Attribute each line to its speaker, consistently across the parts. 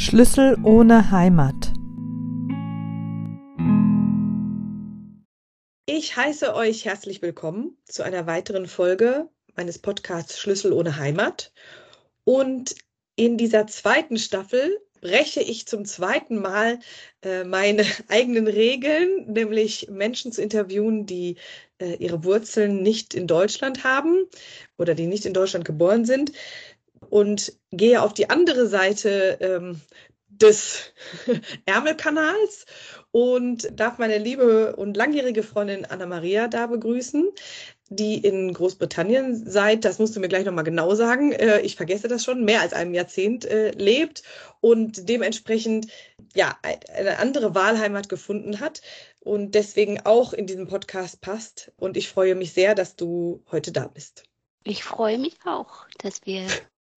Speaker 1: Schlüssel ohne Heimat.
Speaker 2: Ich heiße euch herzlich willkommen zu einer weiteren Folge meines Podcasts Schlüssel ohne Heimat. Und in dieser zweiten Staffel breche ich zum zweiten Mal äh, meine eigenen Regeln, nämlich Menschen zu interviewen, die äh, ihre Wurzeln nicht in Deutschland haben oder die nicht in Deutschland geboren sind und gehe auf die andere Seite ähm, des Ärmelkanals und darf meine liebe und langjährige Freundin Anna-Maria da begrüßen, die in Großbritannien seit, das musst du mir gleich nochmal genau sagen, äh, ich vergesse das schon, mehr als einem Jahrzehnt äh, lebt und dementsprechend ja eine andere Wahlheimat gefunden hat und deswegen auch in diesem Podcast passt. Und ich freue mich sehr, dass du heute da bist.
Speaker 3: Ich freue mich auch, dass wir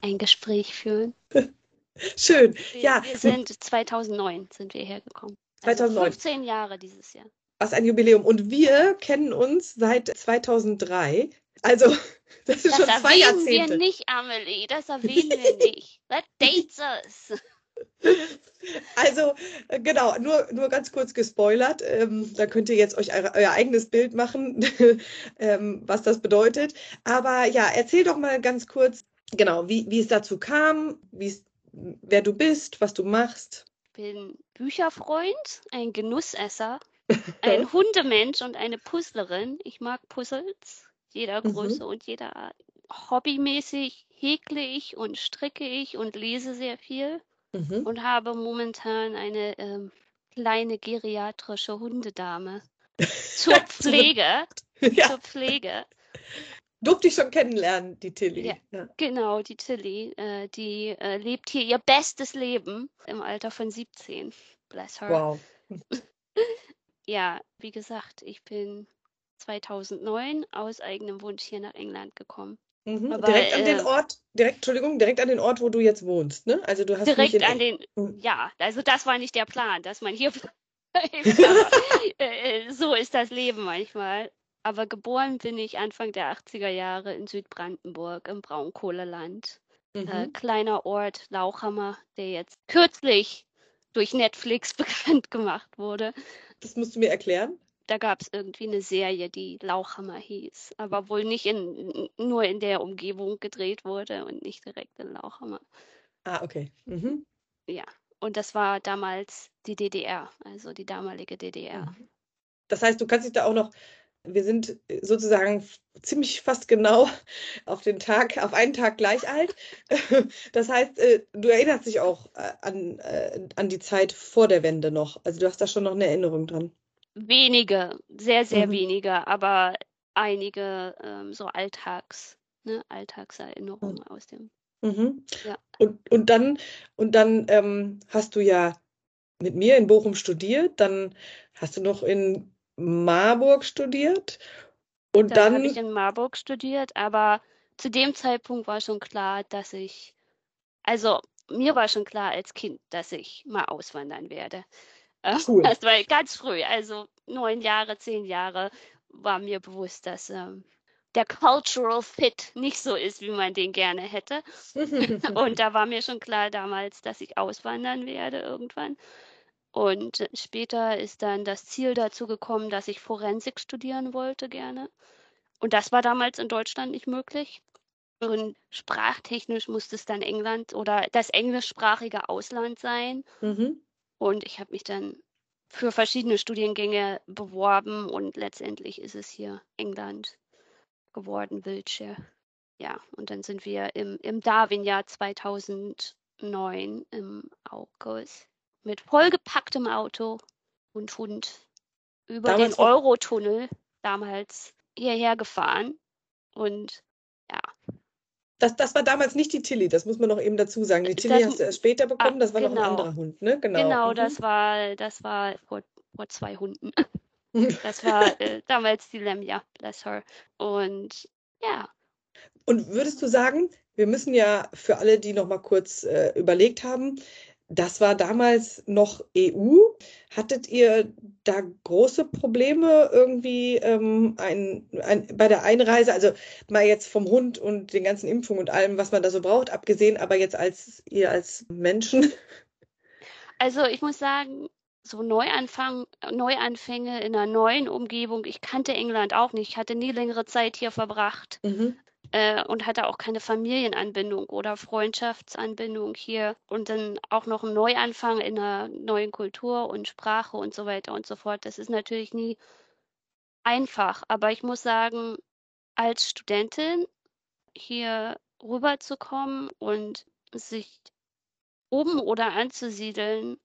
Speaker 3: ein Gespräch führen.
Speaker 2: Schön.
Speaker 3: Wir,
Speaker 2: ja.
Speaker 3: wir sind 2009 sind wir hergekommen.
Speaker 2: 2009.
Speaker 3: 15 Jahre dieses Jahr.
Speaker 2: Was ein Jubiläum. Und wir kennen uns seit 2003. Also, das ist
Speaker 3: Das
Speaker 2: schon zwei
Speaker 3: erwähnen wir
Speaker 2: Jahrzehnte.
Speaker 3: nicht, Amelie. Das erwähnen wir nicht. That dates us.
Speaker 2: Also, äh, genau, nur, nur ganz kurz gespoilert. Ähm, da könnt ihr jetzt euch eure, euer eigenes Bild machen, ähm, was das bedeutet. Aber ja, erzähl doch mal ganz kurz, genau, wie, wie es dazu kam, wer du bist, was du machst.
Speaker 3: Ich bin Bücherfreund, ein Genussesser, ein Hundemensch und eine Puzzlerin. Ich mag Puzzles jeder
Speaker 2: Mhm.
Speaker 3: Größe und jeder Art. Hobbymäßig häkle ich und stricke ich und lese sehr viel
Speaker 2: Mhm.
Speaker 3: und habe momentan eine ähm, kleine geriatrische Hundedame zur Pflege.
Speaker 2: Ja,
Speaker 3: Zur Pflege.
Speaker 2: Durfte ich schon kennenlernen, die Tilly.
Speaker 3: Ja.
Speaker 2: Ja.
Speaker 3: Genau, die Tilly, äh, die äh, lebt hier ihr bestes Leben im Alter von 17. Bless her.
Speaker 2: Wow.
Speaker 3: Ja, wie gesagt, ich bin 2009 aus eigenem Wunsch hier nach England gekommen.
Speaker 2: Mhm.
Speaker 3: Aber,
Speaker 2: direkt an den
Speaker 3: äh,
Speaker 2: Ort, direkt, Entschuldigung, direkt an den Ort, wo du jetzt wohnst, ne? Also du hast
Speaker 3: Direkt an den,
Speaker 2: Mhm.
Speaker 3: ja, also das war nicht der Plan, dass man hier bleibt, aber äh, so ist das Leben manchmal. Aber geboren bin ich Anfang der 80er Jahre in Südbrandenburg im Braunkohleland. Äh,
Speaker 2: Mhm.
Speaker 3: kleiner Ort, Lauchhammer, der jetzt kürzlich durch Netflix bekannt gemacht wurde.
Speaker 2: Das musst du mir erklären.
Speaker 3: Da gab es irgendwie eine Serie, die Lauchhammer hieß, aber wohl nicht in, nur in der Umgebung gedreht wurde und nicht direkt in Lauchhammer.
Speaker 2: Ah, okay. Mhm.
Speaker 3: Ja, und das war damals die DDR, also die damalige DDR.
Speaker 2: Mhm. Das heißt, du kannst dich da auch noch, wir sind sozusagen ziemlich fast genau auf den Tag, auf einen Tag gleich alt. Das heißt, äh, du erinnerst dich auch äh, an, äh, an die Zeit vor der Wende noch. Also du hast da schon noch eine Erinnerung dran.
Speaker 3: Wenige, sehr, sehr
Speaker 2: Mhm.
Speaker 3: wenige, aber einige ähm, so Alltags, ne, Alltagserinnerungen aus dem.
Speaker 2: Mhm.
Speaker 3: Ja.
Speaker 2: Und, und dann, und dann ähm, hast du ja mit mir in Bochum studiert, dann hast du noch in Marburg studiert und
Speaker 3: Dann
Speaker 2: dann,
Speaker 3: habe ich in Marburg studiert, aber zu dem Zeitpunkt war schon klar, dass ich, also mir war schon klar als Kind, dass ich mal auswandern werde. Äh,
Speaker 2: Cool.
Speaker 3: Das war ganz früh, also neun Jahre, zehn Jahre, war mir bewusst, dass ähm, der Cultural Fit nicht so ist, wie man den gerne hätte. Und da war mir schon klar damals, dass ich auswandern werde irgendwann. Und später ist dann das Ziel dazu gekommen, dass ich Forensik studieren wollte gerne. Und das war damals in Deutschland nicht möglich. Und sprachtechnisch musste es dann England oder das englischsprachige Ausland sein.
Speaker 2: Mhm.
Speaker 3: Und ich habe mich dann für verschiedene Studiengänge beworben und letztendlich ist es hier England geworden, Wiltshire. Ja, und dann sind wir im, im Darwin-Jahr 2009 im August mit vollgepacktem Auto und Hund über
Speaker 2: Damals
Speaker 3: den Eurotunnel damals hierher gefahren. Und ja,
Speaker 2: Das, das war damals nicht die Tilly, das muss man noch eben dazu sagen. Die Tilly
Speaker 3: Das-
Speaker 2: hast du erst später bekommen, das war noch ein
Speaker 3: genau.
Speaker 2: anderer Hund, ne? Genau.
Speaker 3: genau,
Speaker 2: Mhm.
Speaker 3: das war, das war vor, vor zwei Hunden. Das war äh, damals die Lemja, bless her. Und ja,
Speaker 2: Und würdest du sagen, wir müssen ja für alle, die noch mal kurz äh, überlegt haben, das war damals noch EU. Hattet ihr da große Probleme irgendwie ähm, ein, ein, bei der Einreise? Also mal jetzt vom Hund und den ganzen Impfungen und allem, was man da so braucht, abgesehen, aber jetzt als ihr als Menschen.
Speaker 3: Also ich muss sagen, so Neuanfang, Neuanfänge in einer neuen Umgebung. Ich kannte England auch nicht. Ich hatte nie längere Zeit hier verbracht
Speaker 2: Mhm.
Speaker 3: Äh, und hatte auch keine Familienanbindung oder Freundschaftsanbindung hier. Und dann auch noch ein Neuanfang in einer neuen Kultur und Sprache und so weiter und so fort. Das ist natürlich nie einfach. Aber ich muss sagen, als Studentin hier rüberzukommen und sich oben oder anzusiedeln,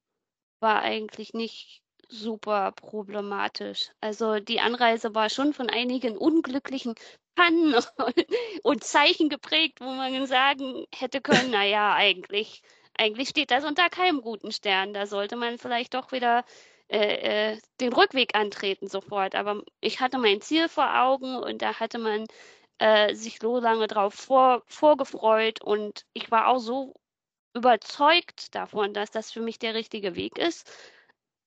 Speaker 3: war eigentlich nicht super problematisch. Also die Anreise war schon von einigen unglücklichen Pannen und Zeichen geprägt, wo man sagen hätte können, na ja, eigentlich, eigentlich steht das unter keinem guten Stern. Da sollte man vielleicht doch wieder äh, äh, den Rückweg antreten sofort. Aber ich hatte mein Ziel vor Augen und da hatte man äh, sich so lange drauf vor, vorgefreut und ich war auch so überzeugt davon, dass das für mich der richtige Weg ist.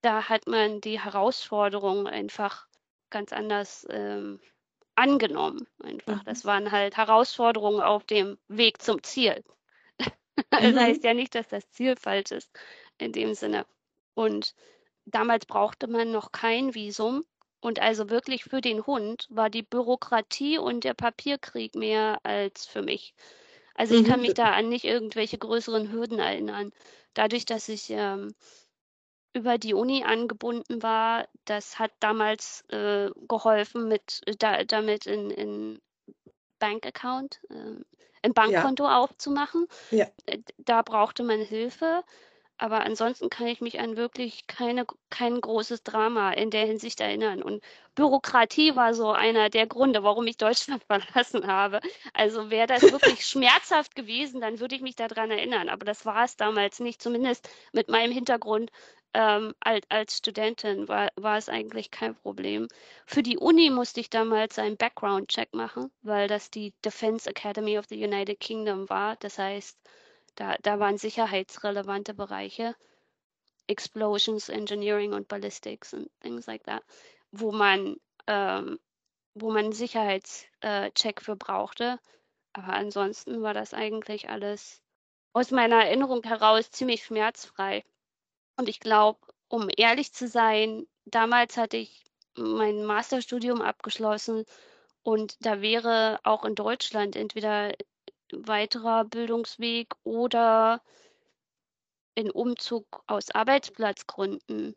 Speaker 3: Da hat man die Herausforderungen einfach ganz anders ähm, angenommen. Einfach.
Speaker 2: Mhm.
Speaker 3: Das waren halt Herausforderungen auf dem Weg zum Ziel. das
Speaker 2: Mhm.
Speaker 3: heißt ja nicht, dass das Ziel falsch ist in dem Sinne. Und damals brauchte man noch kein Visum. Und also wirklich für den Hund war die Bürokratie und der Papierkrieg mehr als für mich. Also ich kann
Speaker 2: Mhm.
Speaker 3: mich da an nicht irgendwelche größeren Hürden erinnern. Dadurch, dass ich ähm, über die Uni angebunden war, das hat damals äh, geholfen, mit, da, damit in, in Bankaccount, äh, ein Bankkonto aufzumachen.
Speaker 2: Ja.
Speaker 3: Äh, Da brauchte man Hilfe. Aber ansonsten kann ich mich an wirklich keine, kein großes Drama in der Hinsicht erinnern. Und Bürokratie war so einer der Gründe, warum ich Deutschland verlassen habe. Also wäre das wirklich schmerzhaft gewesen, dann würde ich mich daran erinnern. Aber das war es damals nicht. Zumindest mit meinem Hintergrund ähm, als, als Studentin war, war es eigentlich kein Problem. Für die Uni musste ich damals einen Background-Check machen, weil das die Defense Academy of the United Kingdom war. Das heißt, da, da waren sicherheitsrelevante Bereiche, Explosions, Engineering und Ballistics und things like that, wo man, ähm, wo man einen Sicherheitscheck für brauchte. Aber ansonsten war das eigentlich alles aus meiner Erinnerung heraus ziemlich schmerzfrei. Und ich glaube, um ehrlich zu sein, damals hatte ich mein Masterstudium abgeschlossen und da wäre auch in Deutschland entweder weiterer Bildungsweg oder ein Umzug aus Arbeitsplatzgründen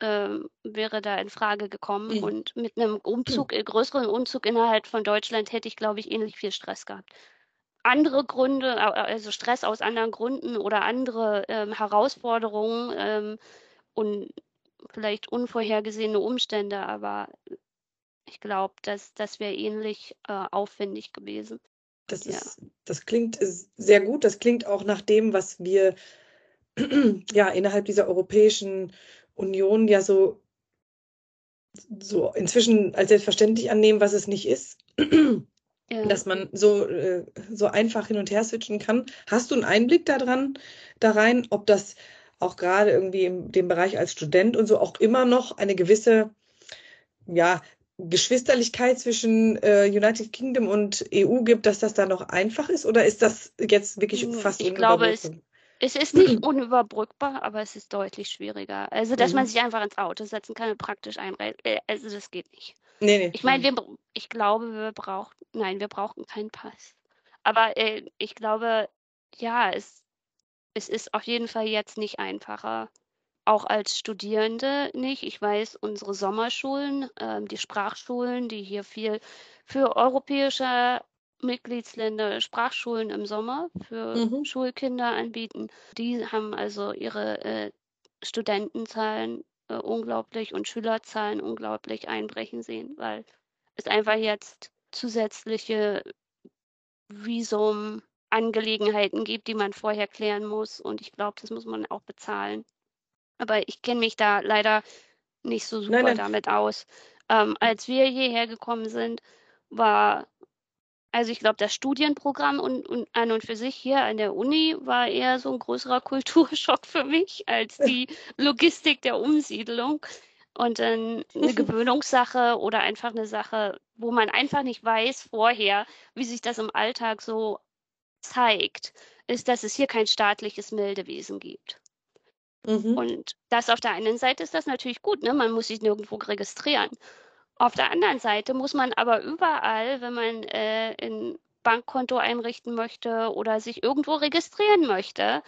Speaker 3: ähm, wäre da in Frage gekommen.
Speaker 2: Mhm.
Speaker 3: Und mit einem Umzug, äh, größeren Umzug innerhalb von Deutschland hätte ich, glaube ich, ähnlich viel Stress gehabt. Andere Gründe, also Stress aus anderen Gründen oder andere ähm, Herausforderungen ähm, und vielleicht unvorhergesehene Umstände, aber ich glaube, dass das wäre ähnlich äh, aufwendig gewesen.
Speaker 2: Das
Speaker 3: Ja.
Speaker 2: ist, das klingt äh, sehr gut. Das klingt auch nach dem, was wir ja innerhalb dieser Europäischen Union ja so, so inzwischen als selbstverständlich annehmen, was es nicht ist.
Speaker 3: Ja.
Speaker 2: dass man so, äh, so einfach hin und her switchen kann. Hast du einen Einblick daran, da rein, ob das auch gerade irgendwie in dem Bereich als Student und so auch immer noch eine gewisse, ja, Geschwisterlichkeit zwischen äh, United Kingdom und EU gibt, dass das da noch einfach ist? Oder ist das jetzt wirklich
Speaker 3: Hm,
Speaker 2: fast
Speaker 3: ich glaube, es-
Speaker 2: unüberbrückbar?
Speaker 3: Es ist nicht unüberbrückbar, aber es ist deutlich schwieriger. Also, dass man
Speaker 2: Mhm.
Speaker 3: sich einfach ins Auto setzen kann und praktisch einreisen. Äh, also, das geht nicht.
Speaker 2: Nee, nee.
Speaker 3: Ich meine, wir, br- ich glaube, wir brauchen, nein, wir brauchen keinen Pass. Aber äh, ich glaube, ja, es, es ist auf jeden Fall jetzt nicht einfacher. Auch als Studierende nicht. Ich weiß, unsere Sommerschulen, ähm, die Sprachschulen, die hier viel für europäische Mitgliedsländer Sprachschulen im Sommer für
Speaker 2: Mhm.
Speaker 3: Schulkinder anbieten, die haben also ihre äh, Studentenzahlen äh, unglaublich und Schülerzahlen unglaublich einbrechen sehen, weil es einfach jetzt zusätzliche Visum-Angelegenheiten gibt, die man vorher klären muss. Und ich glaube, das muss man auch bezahlen. Aber ich kenne mich da leider nicht so super
Speaker 2: Nein, nein.
Speaker 3: damit aus. Ähm, als wir hierher gekommen sind, war, also ich glaube, das Studienprogramm und, und an und für sich hier an der Uni war eher so ein größerer Kulturschock für mich als die Logistik der Umsiedlung. Und dann eine Gewöhnungssache oder einfach eine Sache, wo man einfach nicht weiß vorher, wie sich das im Alltag so zeigt, ist, dass es hier kein staatliches Meldewesen gibt. Mhm. Und das auf der einen Seite ist das natürlich gut, ne? man muss sich nirgendwo registrieren. Auf der anderen Seite muss man aber überall, wenn man äh, ein Bankkonto einrichten möchte oder sich irgendwo registrieren möchte,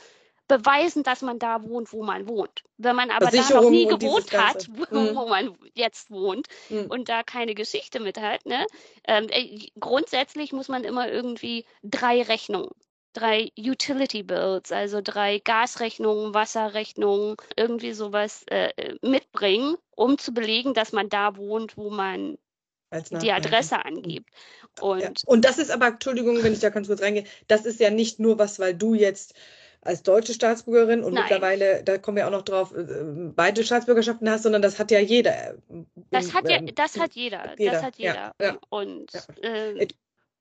Speaker 3: beweisen, dass man da wohnt, wo man wohnt. Wenn man aber da noch nie gewohnt hat, wo, mhm. wo, man jetzt wohnt mhm. und da keine Geschichte mit hat, ne? Ähm, äh, grundsätzlich muss man immer irgendwie drei Rechnungen drei Utility Bills, also drei Gasrechnungen, Wasserrechnungen, irgendwie sowas äh, mitbringen, um zu belegen, dass man da wohnt, wo man die Adresse angibt.
Speaker 2: Und, ja. und das ist aber, Entschuldigung, wenn ich da ganz kurz reingehe, das ist ja nicht nur was, weil du jetzt als deutsche Staatsbürgerin und Nein. mittlerweile, da kommen wir auch noch drauf, äh, beide Staatsbürgerschaften hast, sondern das hat ja jeder.
Speaker 3: Das hat ja, das hat jeder. jeder. Das hat jeder. Ja, ja. Und äh,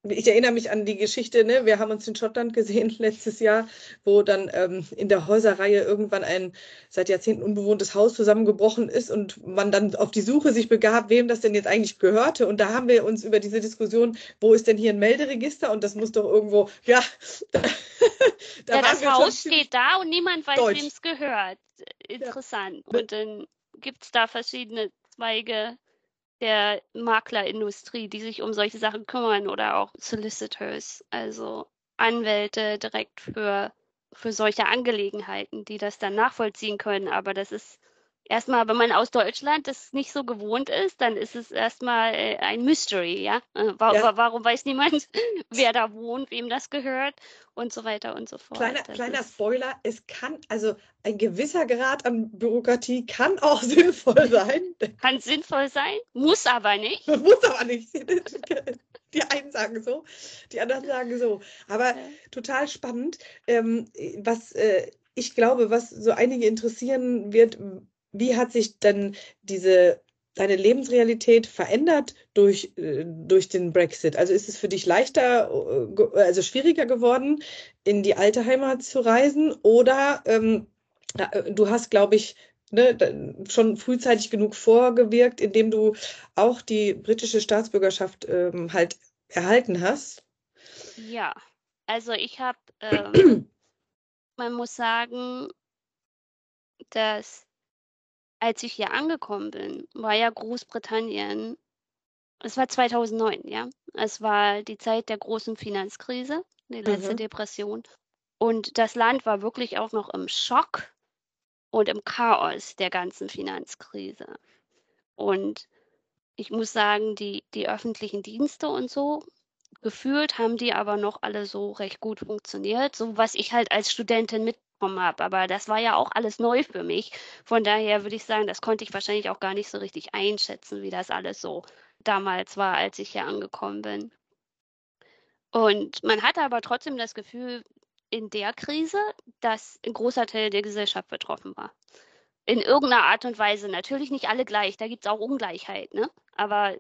Speaker 2: ich erinnere mich an die Geschichte, ne? wir haben uns in Schottland gesehen letztes Jahr, wo dann ähm, in der Häuserreihe irgendwann ein seit Jahrzehnten unbewohntes Haus zusammengebrochen ist und man dann auf die Suche sich begab, wem das denn jetzt eigentlich gehörte. Und da haben wir uns über diese Diskussion, wo ist denn hier ein Melderegister und das muss doch irgendwo, ja.
Speaker 3: Da, da ja, das Haus steht da und niemand weiß, wem es gehört. Interessant. Ja. Und dann gibt es da verschiedene Zweige der Maklerindustrie, die sich um solche Sachen kümmern oder auch Solicitors, also Anwälte direkt für, für solche Angelegenheiten, die das dann nachvollziehen können. Aber das ist erstmal, wenn man aus Deutschland das nicht so gewohnt ist, dann ist es erstmal äh, ein Mystery, ja? Äh, wa ja. Warum weiß niemand, wer da wohnt, wem das gehört und so weiter und so fort.
Speaker 2: Kleiner, kleiner Spoiler, es kann, also ein gewisser Grad an Bürokratie kann auch sinnvoll sein.
Speaker 3: Kann sinnvoll sein, muss aber nicht.
Speaker 2: muss aber nicht. Die einen sagen so, die anderen sagen so. Aber ja. total spannend. Ähm, was äh, ich glaube, was so einige interessieren wird, wie hat sich denn diese deine Lebensrealität verändert durch, äh, durch den Brexit? Also ist es für dich leichter, äh, also schwieriger geworden, in die alte Heimat zu reisen? Oder ähm, äh, du hast, glaube ich, ne, schon frühzeitig genug vorgewirkt, indem du auch die britische Staatsbürgerschaft ähm, halt erhalten hast?
Speaker 3: Ja, also ich habe, ähm, man muss sagen, dass als ich hier angekommen bin, war ja Großbritannien, es war 2009, ja. Es war die Zeit der großen Finanzkrise, die letzte mhm. Depression. Und das Land war wirklich auch noch im Schock und im Chaos der ganzen Finanzkrise. Und ich muss sagen, die, die öffentlichen Dienste und so, gefühlt haben die aber noch alle so recht gut funktioniert. So was ich halt als Studentin mit bekommen habe. Aber das war ja auch alles neu für mich. Von daher würde ich sagen, das konnte ich wahrscheinlich auch gar nicht so richtig einschätzen, wie das alles so damals war, als ich hier angekommen bin. Und man hatte aber trotzdem das Gefühl in der Krise, dass ein großer Teil der Gesellschaft betroffen war. In irgendeiner Art und Weise. Natürlich nicht alle gleich, da gibt es auch Ungleichheit, ne? Aber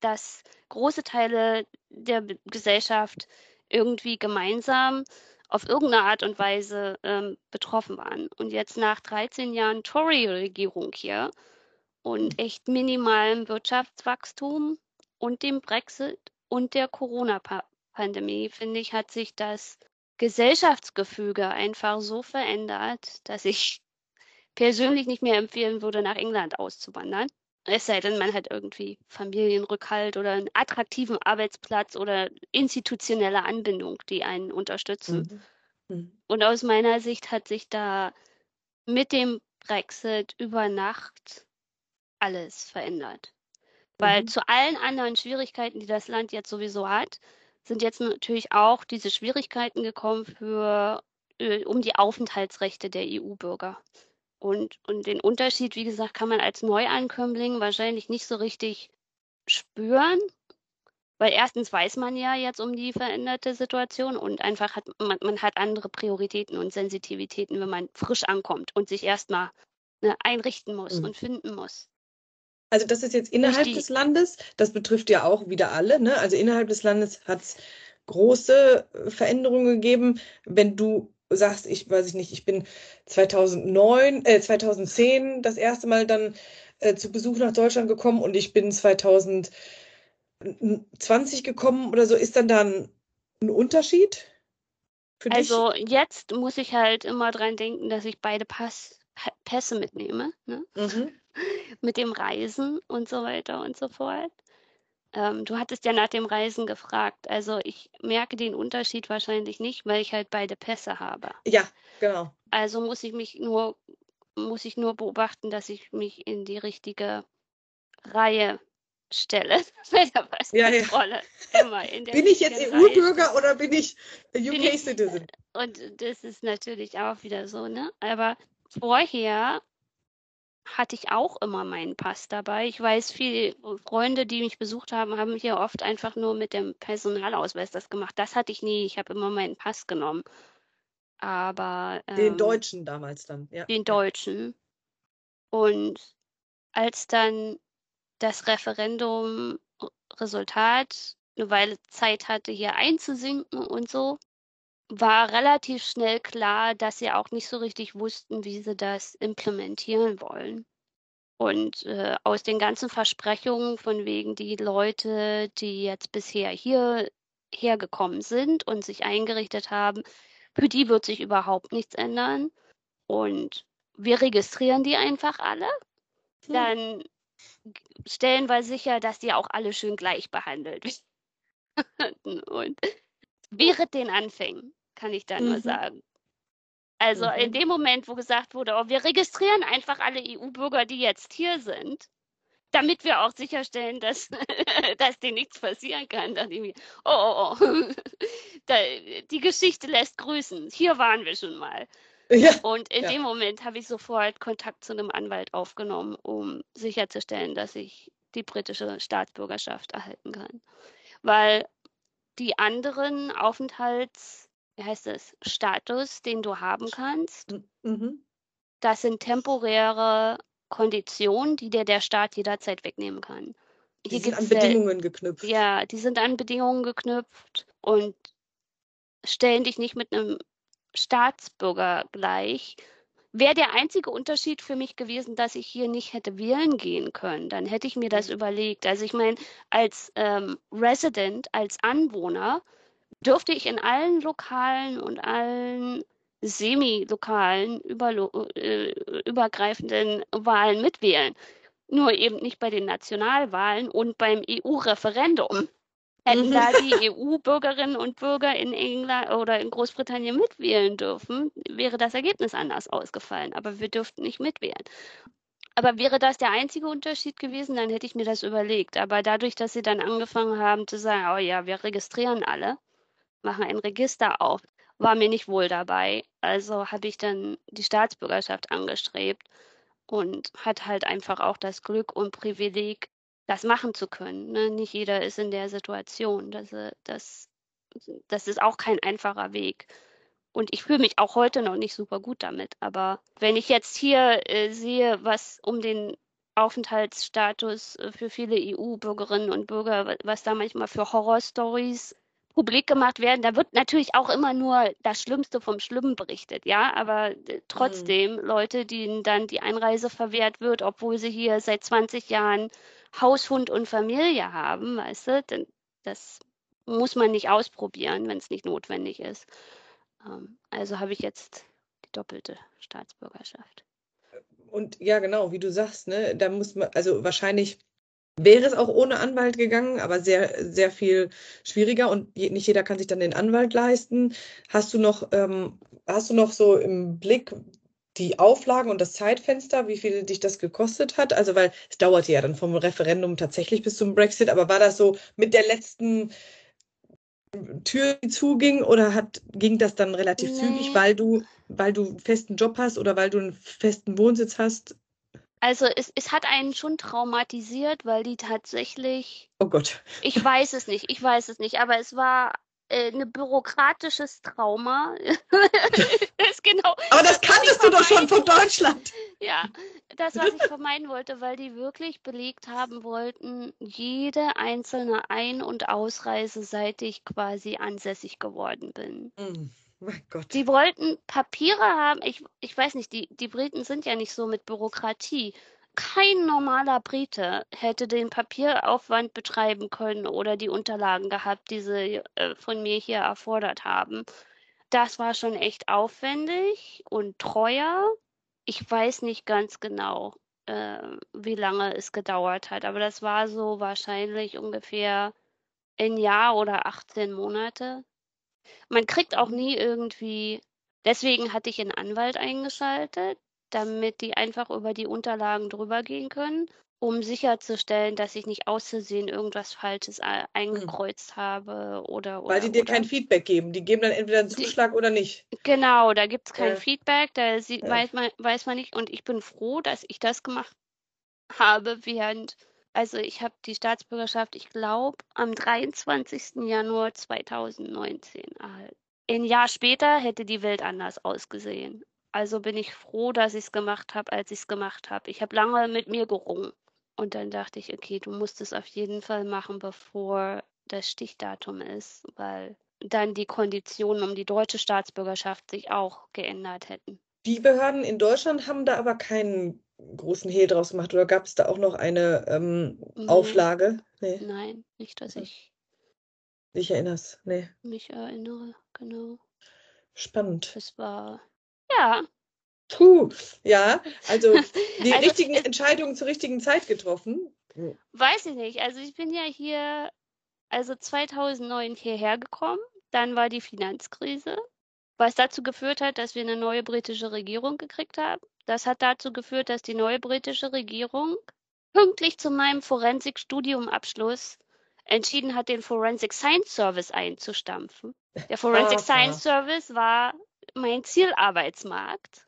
Speaker 3: dass große Teile der Gesellschaft irgendwie gemeinsam auf irgendeine Art und Weise ähm, betroffen waren. Und jetzt nach 13 Jahren Tory-Regierung hier und echt minimalem Wirtschaftswachstum und dem Brexit und der Corona-Pandemie, finde ich, hat sich das Gesellschaftsgefüge einfach so verändert, dass ich persönlich nicht mehr empfehlen würde, nach England auszuwandern. Es sei denn, man hat irgendwie Familienrückhalt oder einen attraktiven Arbeitsplatz oder institutionelle Anbindung, die einen unterstützen. Mhm. Mhm. Und aus meiner Sicht hat sich da mit dem Brexit über Nacht alles verändert. Weil mhm. zu allen anderen Schwierigkeiten, die das Land jetzt sowieso hat, sind jetzt natürlich auch diese Schwierigkeiten gekommen für, äh, um die Aufenthaltsrechte der EU-Bürger. Und, und den Unterschied, wie gesagt, kann man als Neuankömmling wahrscheinlich nicht so richtig spüren, weil erstens weiß man ja jetzt um die veränderte Situation und einfach hat man, man hat andere Prioritäten und Sensitivitäten, wenn man frisch ankommt und sich erstmal ne, einrichten muss mhm. und finden muss.
Speaker 2: Also das ist jetzt innerhalb die, des Landes, das betrifft ja auch wieder alle, ne? Also innerhalb des Landes hat es große Veränderungen gegeben. Wenn du sagst, ich weiß ich nicht, ich bin 2009, äh, 2010 das erste Mal dann äh, zu Besuch nach Deutschland gekommen und ich bin 2020 gekommen oder so, ist dann da ein, ein Unterschied?
Speaker 3: also jetzt muss ich halt immer dran denken, dass ich beide Pass, Pässe mitnehme, ne? Mhm. mit dem Reisen und so weiter und so fort. Ähm, du hattest ja nach dem Reisen gefragt. Also ich merke den Unterschied wahrscheinlich nicht, weil ich halt beide Pässe habe.
Speaker 2: Ja, genau.
Speaker 3: Also muss ich mich nur, muss ich nur beobachten, dass ich mich in die richtige Reihe stelle.
Speaker 2: ja, ja. Rolle immer in der bin ich jetzt EU-Bürger oder bin ich UK-Citizen?
Speaker 3: Und das ist natürlich auch wieder so, ne? Aber vorher hatte ich auch immer meinen Pass dabei. Ich weiß, viele Freunde, die mich besucht haben, haben hier oft einfach nur mit dem Personalausweis das gemacht. Das hatte ich nie. Ich habe immer meinen Pass genommen. Aber.
Speaker 2: Ähm, den Deutschen damals dann,
Speaker 3: ja. Den Deutschen. Und als dann das Referendum Resultat eine Weile Zeit hatte, hier einzusinken und so, war relativ schnell klar, dass sie auch nicht so richtig wussten, wie sie das implementieren wollen. Und äh, aus den ganzen Versprechungen von wegen die Leute, die jetzt bisher hier hergekommen sind und sich eingerichtet haben, für die wird sich überhaupt nichts ändern. Und wir registrieren die einfach alle. Hm. Dann stellen wir sicher, dass die auch alle schön gleich behandelt werden. und während den Anfängen kann ich da mhm. nur sagen. Also mhm. in dem Moment, wo gesagt wurde, oh, wir registrieren einfach alle EU-Bürger, die jetzt hier sind, damit wir auch sicherstellen, dass, dass denen nichts passieren kann. Dachte ich mir, oh, oh, oh. Da, die Geschichte lässt grüßen. Hier waren wir schon mal. Ja. Und in ja. dem Moment habe ich sofort Kontakt zu einem Anwalt aufgenommen, um sicherzustellen, dass ich die britische Staatsbürgerschaft erhalten kann. Weil die anderen Aufenthalts heißt es, Status, den du haben kannst. Mhm. Das sind temporäre Konditionen, die dir der Staat jederzeit wegnehmen kann.
Speaker 2: Die sind an Bedingungen geknüpft.
Speaker 3: Ja, die sind an Bedingungen geknüpft und stellen dich nicht mit einem Staatsbürger gleich. Wäre der einzige Unterschied für mich gewesen, dass ich hier nicht hätte wählen gehen können, dann hätte ich mir das überlegt. Also ich meine, als ähm, Resident, als Anwohner dürfte ich in allen lokalen und allen semi-lokalen, äh, übergreifenden Wahlen mitwählen. Nur eben nicht bei den Nationalwahlen und beim EU-Referendum. Hätten da mhm. die EU-Bürgerinnen und Bürger in England oder in Großbritannien mitwählen dürfen, wäre das Ergebnis anders ausgefallen. Aber wir dürften nicht mitwählen. Aber wäre das der einzige Unterschied gewesen, dann hätte ich mir das überlegt. Aber dadurch, dass sie dann angefangen haben zu sagen, oh ja, wir registrieren alle, machen ein Register auf. War mir nicht wohl dabei. Also habe ich dann die Staatsbürgerschaft angestrebt und hat halt einfach auch das Glück und Privileg, das machen zu können. Ne? Nicht jeder ist in der Situation. Das, äh, das, das ist auch kein einfacher Weg. Und ich fühle mich auch heute noch nicht super gut damit. Aber wenn ich jetzt hier äh, sehe, was um den Aufenthaltsstatus äh, für viele EU-Bürgerinnen und Bürger, was da manchmal für Horrorstories publik gemacht werden. Da wird natürlich auch immer nur das Schlimmste vom Schlimmen berichtet, ja, aber äh, trotzdem mhm. Leute, denen dann die Einreise verwehrt wird, obwohl sie hier seit 20 Jahren Haushund und Familie haben, weißt du, denn das muss man nicht ausprobieren, wenn es nicht notwendig ist. Ähm, also habe ich jetzt die doppelte Staatsbürgerschaft.
Speaker 2: Und ja, genau, wie du sagst, ne, da muss man, also wahrscheinlich wäre es auch ohne Anwalt gegangen, aber sehr, sehr viel schwieriger und nicht jeder kann sich dann den Anwalt leisten. Hast du noch, ähm, hast du noch so im Blick die Auflagen und das Zeitfenster, wie viel dich das gekostet hat? Also, weil es dauerte ja dann vom Referendum tatsächlich bis zum Brexit, aber war das so mit der letzten Tür, die zuging oder hat, ging das dann relativ nee. zügig, weil du, weil du einen festen Job hast oder weil du einen festen Wohnsitz hast?
Speaker 3: Also es, es hat einen schon traumatisiert, weil die tatsächlich.
Speaker 2: Oh Gott.
Speaker 3: Ich weiß es nicht, ich weiß es nicht, aber es war äh, ein bürokratisches Trauma.
Speaker 2: das genau. Aber das kanntest du doch schon von Deutschland.
Speaker 3: Ja, das, was ich vermeiden wollte, weil die wirklich belegt haben wollten, jede einzelne Ein- und Ausreise, seit ich quasi ansässig geworden bin. Mm. Mein Gott. Die wollten Papiere haben. Ich, ich weiß nicht, die, die Briten sind ja nicht so mit Bürokratie. Kein normaler Brite hätte den Papieraufwand betreiben können oder die Unterlagen gehabt, die sie äh, von mir hier erfordert haben. Das war schon echt aufwendig und teuer. ich weiß nicht ganz genau, äh, wie lange es gedauert hat, aber das war so wahrscheinlich ungefähr ein Jahr oder 18 Monate. Man kriegt auch nie irgendwie deswegen hatte ich einen Anwalt eingeschaltet, damit die einfach über die Unterlagen drüber gehen können, um sicherzustellen, dass ich nicht aus Versehen irgendwas Falsches
Speaker 2: Mhm.
Speaker 3: eingekreuzt habe oder
Speaker 2: Weil
Speaker 3: oder
Speaker 2: die dir
Speaker 3: oder
Speaker 2: kein Feedback geben. Die geben dann entweder einen
Speaker 3: Die
Speaker 2: Zuschlag oder nicht.
Speaker 3: genau, da gibt's kein
Speaker 2: Ja.
Speaker 3: Feedback, da sieht
Speaker 2: Ja.
Speaker 3: weiß man weiß man nicht und ich bin froh, dass ich das gemacht habe, während also, ich habe die Staatsbürgerschaft, ich glaube, am 23. Januar 2019 erhalten. Ein Jahr später hätte die Welt anders ausgesehen. Also bin ich froh, dass ich's gemacht habe, als ich's gemacht habe. Ich habe lange mit mir gerungen und dann dachte ich: „Okay, du musst es auf jeden Fall machen, bevor das Stichdatum ist“, weil dann die Konditionen um die deutsche Staatsbürgerschaft sich auch geändert hätten.
Speaker 2: Die Behörden in Deutschland haben da aber keinen großen Hehl draus gemacht oder gab es da auch noch eine, ähm,
Speaker 3: Ne.
Speaker 2: Auflage? Ne.
Speaker 3: Nein, nicht, dass
Speaker 2: Mhm.
Speaker 3: ich
Speaker 2: Dich erinnerst? Ne.
Speaker 3: mich erinnere, genau.
Speaker 2: Spannend.
Speaker 3: Das war ja.
Speaker 2: Puh, ja, also die
Speaker 3: Also,
Speaker 2: richtigen
Speaker 3: es
Speaker 2: Entscheidungen zur richtigen Zeit getroffen.
Speaker 3: Weiß ich nicht. Also, ich bin ja hier also 2009 hierher gekommen, dann war die Finanzkrise, was dazu geführt hat, dass wir 'ne neue britische Regierung gekriegt haben. Das hat dazu geführt, dass die neue britische Regierung pünktlich zu meinem Forensik-Studiumabschluss entschieden hat, den Forensic Science Service einzustampfen. Der Forensic
Speaker 2: Aha.
Speaker 3: Science Service war mein Zielarbeitsmarkt.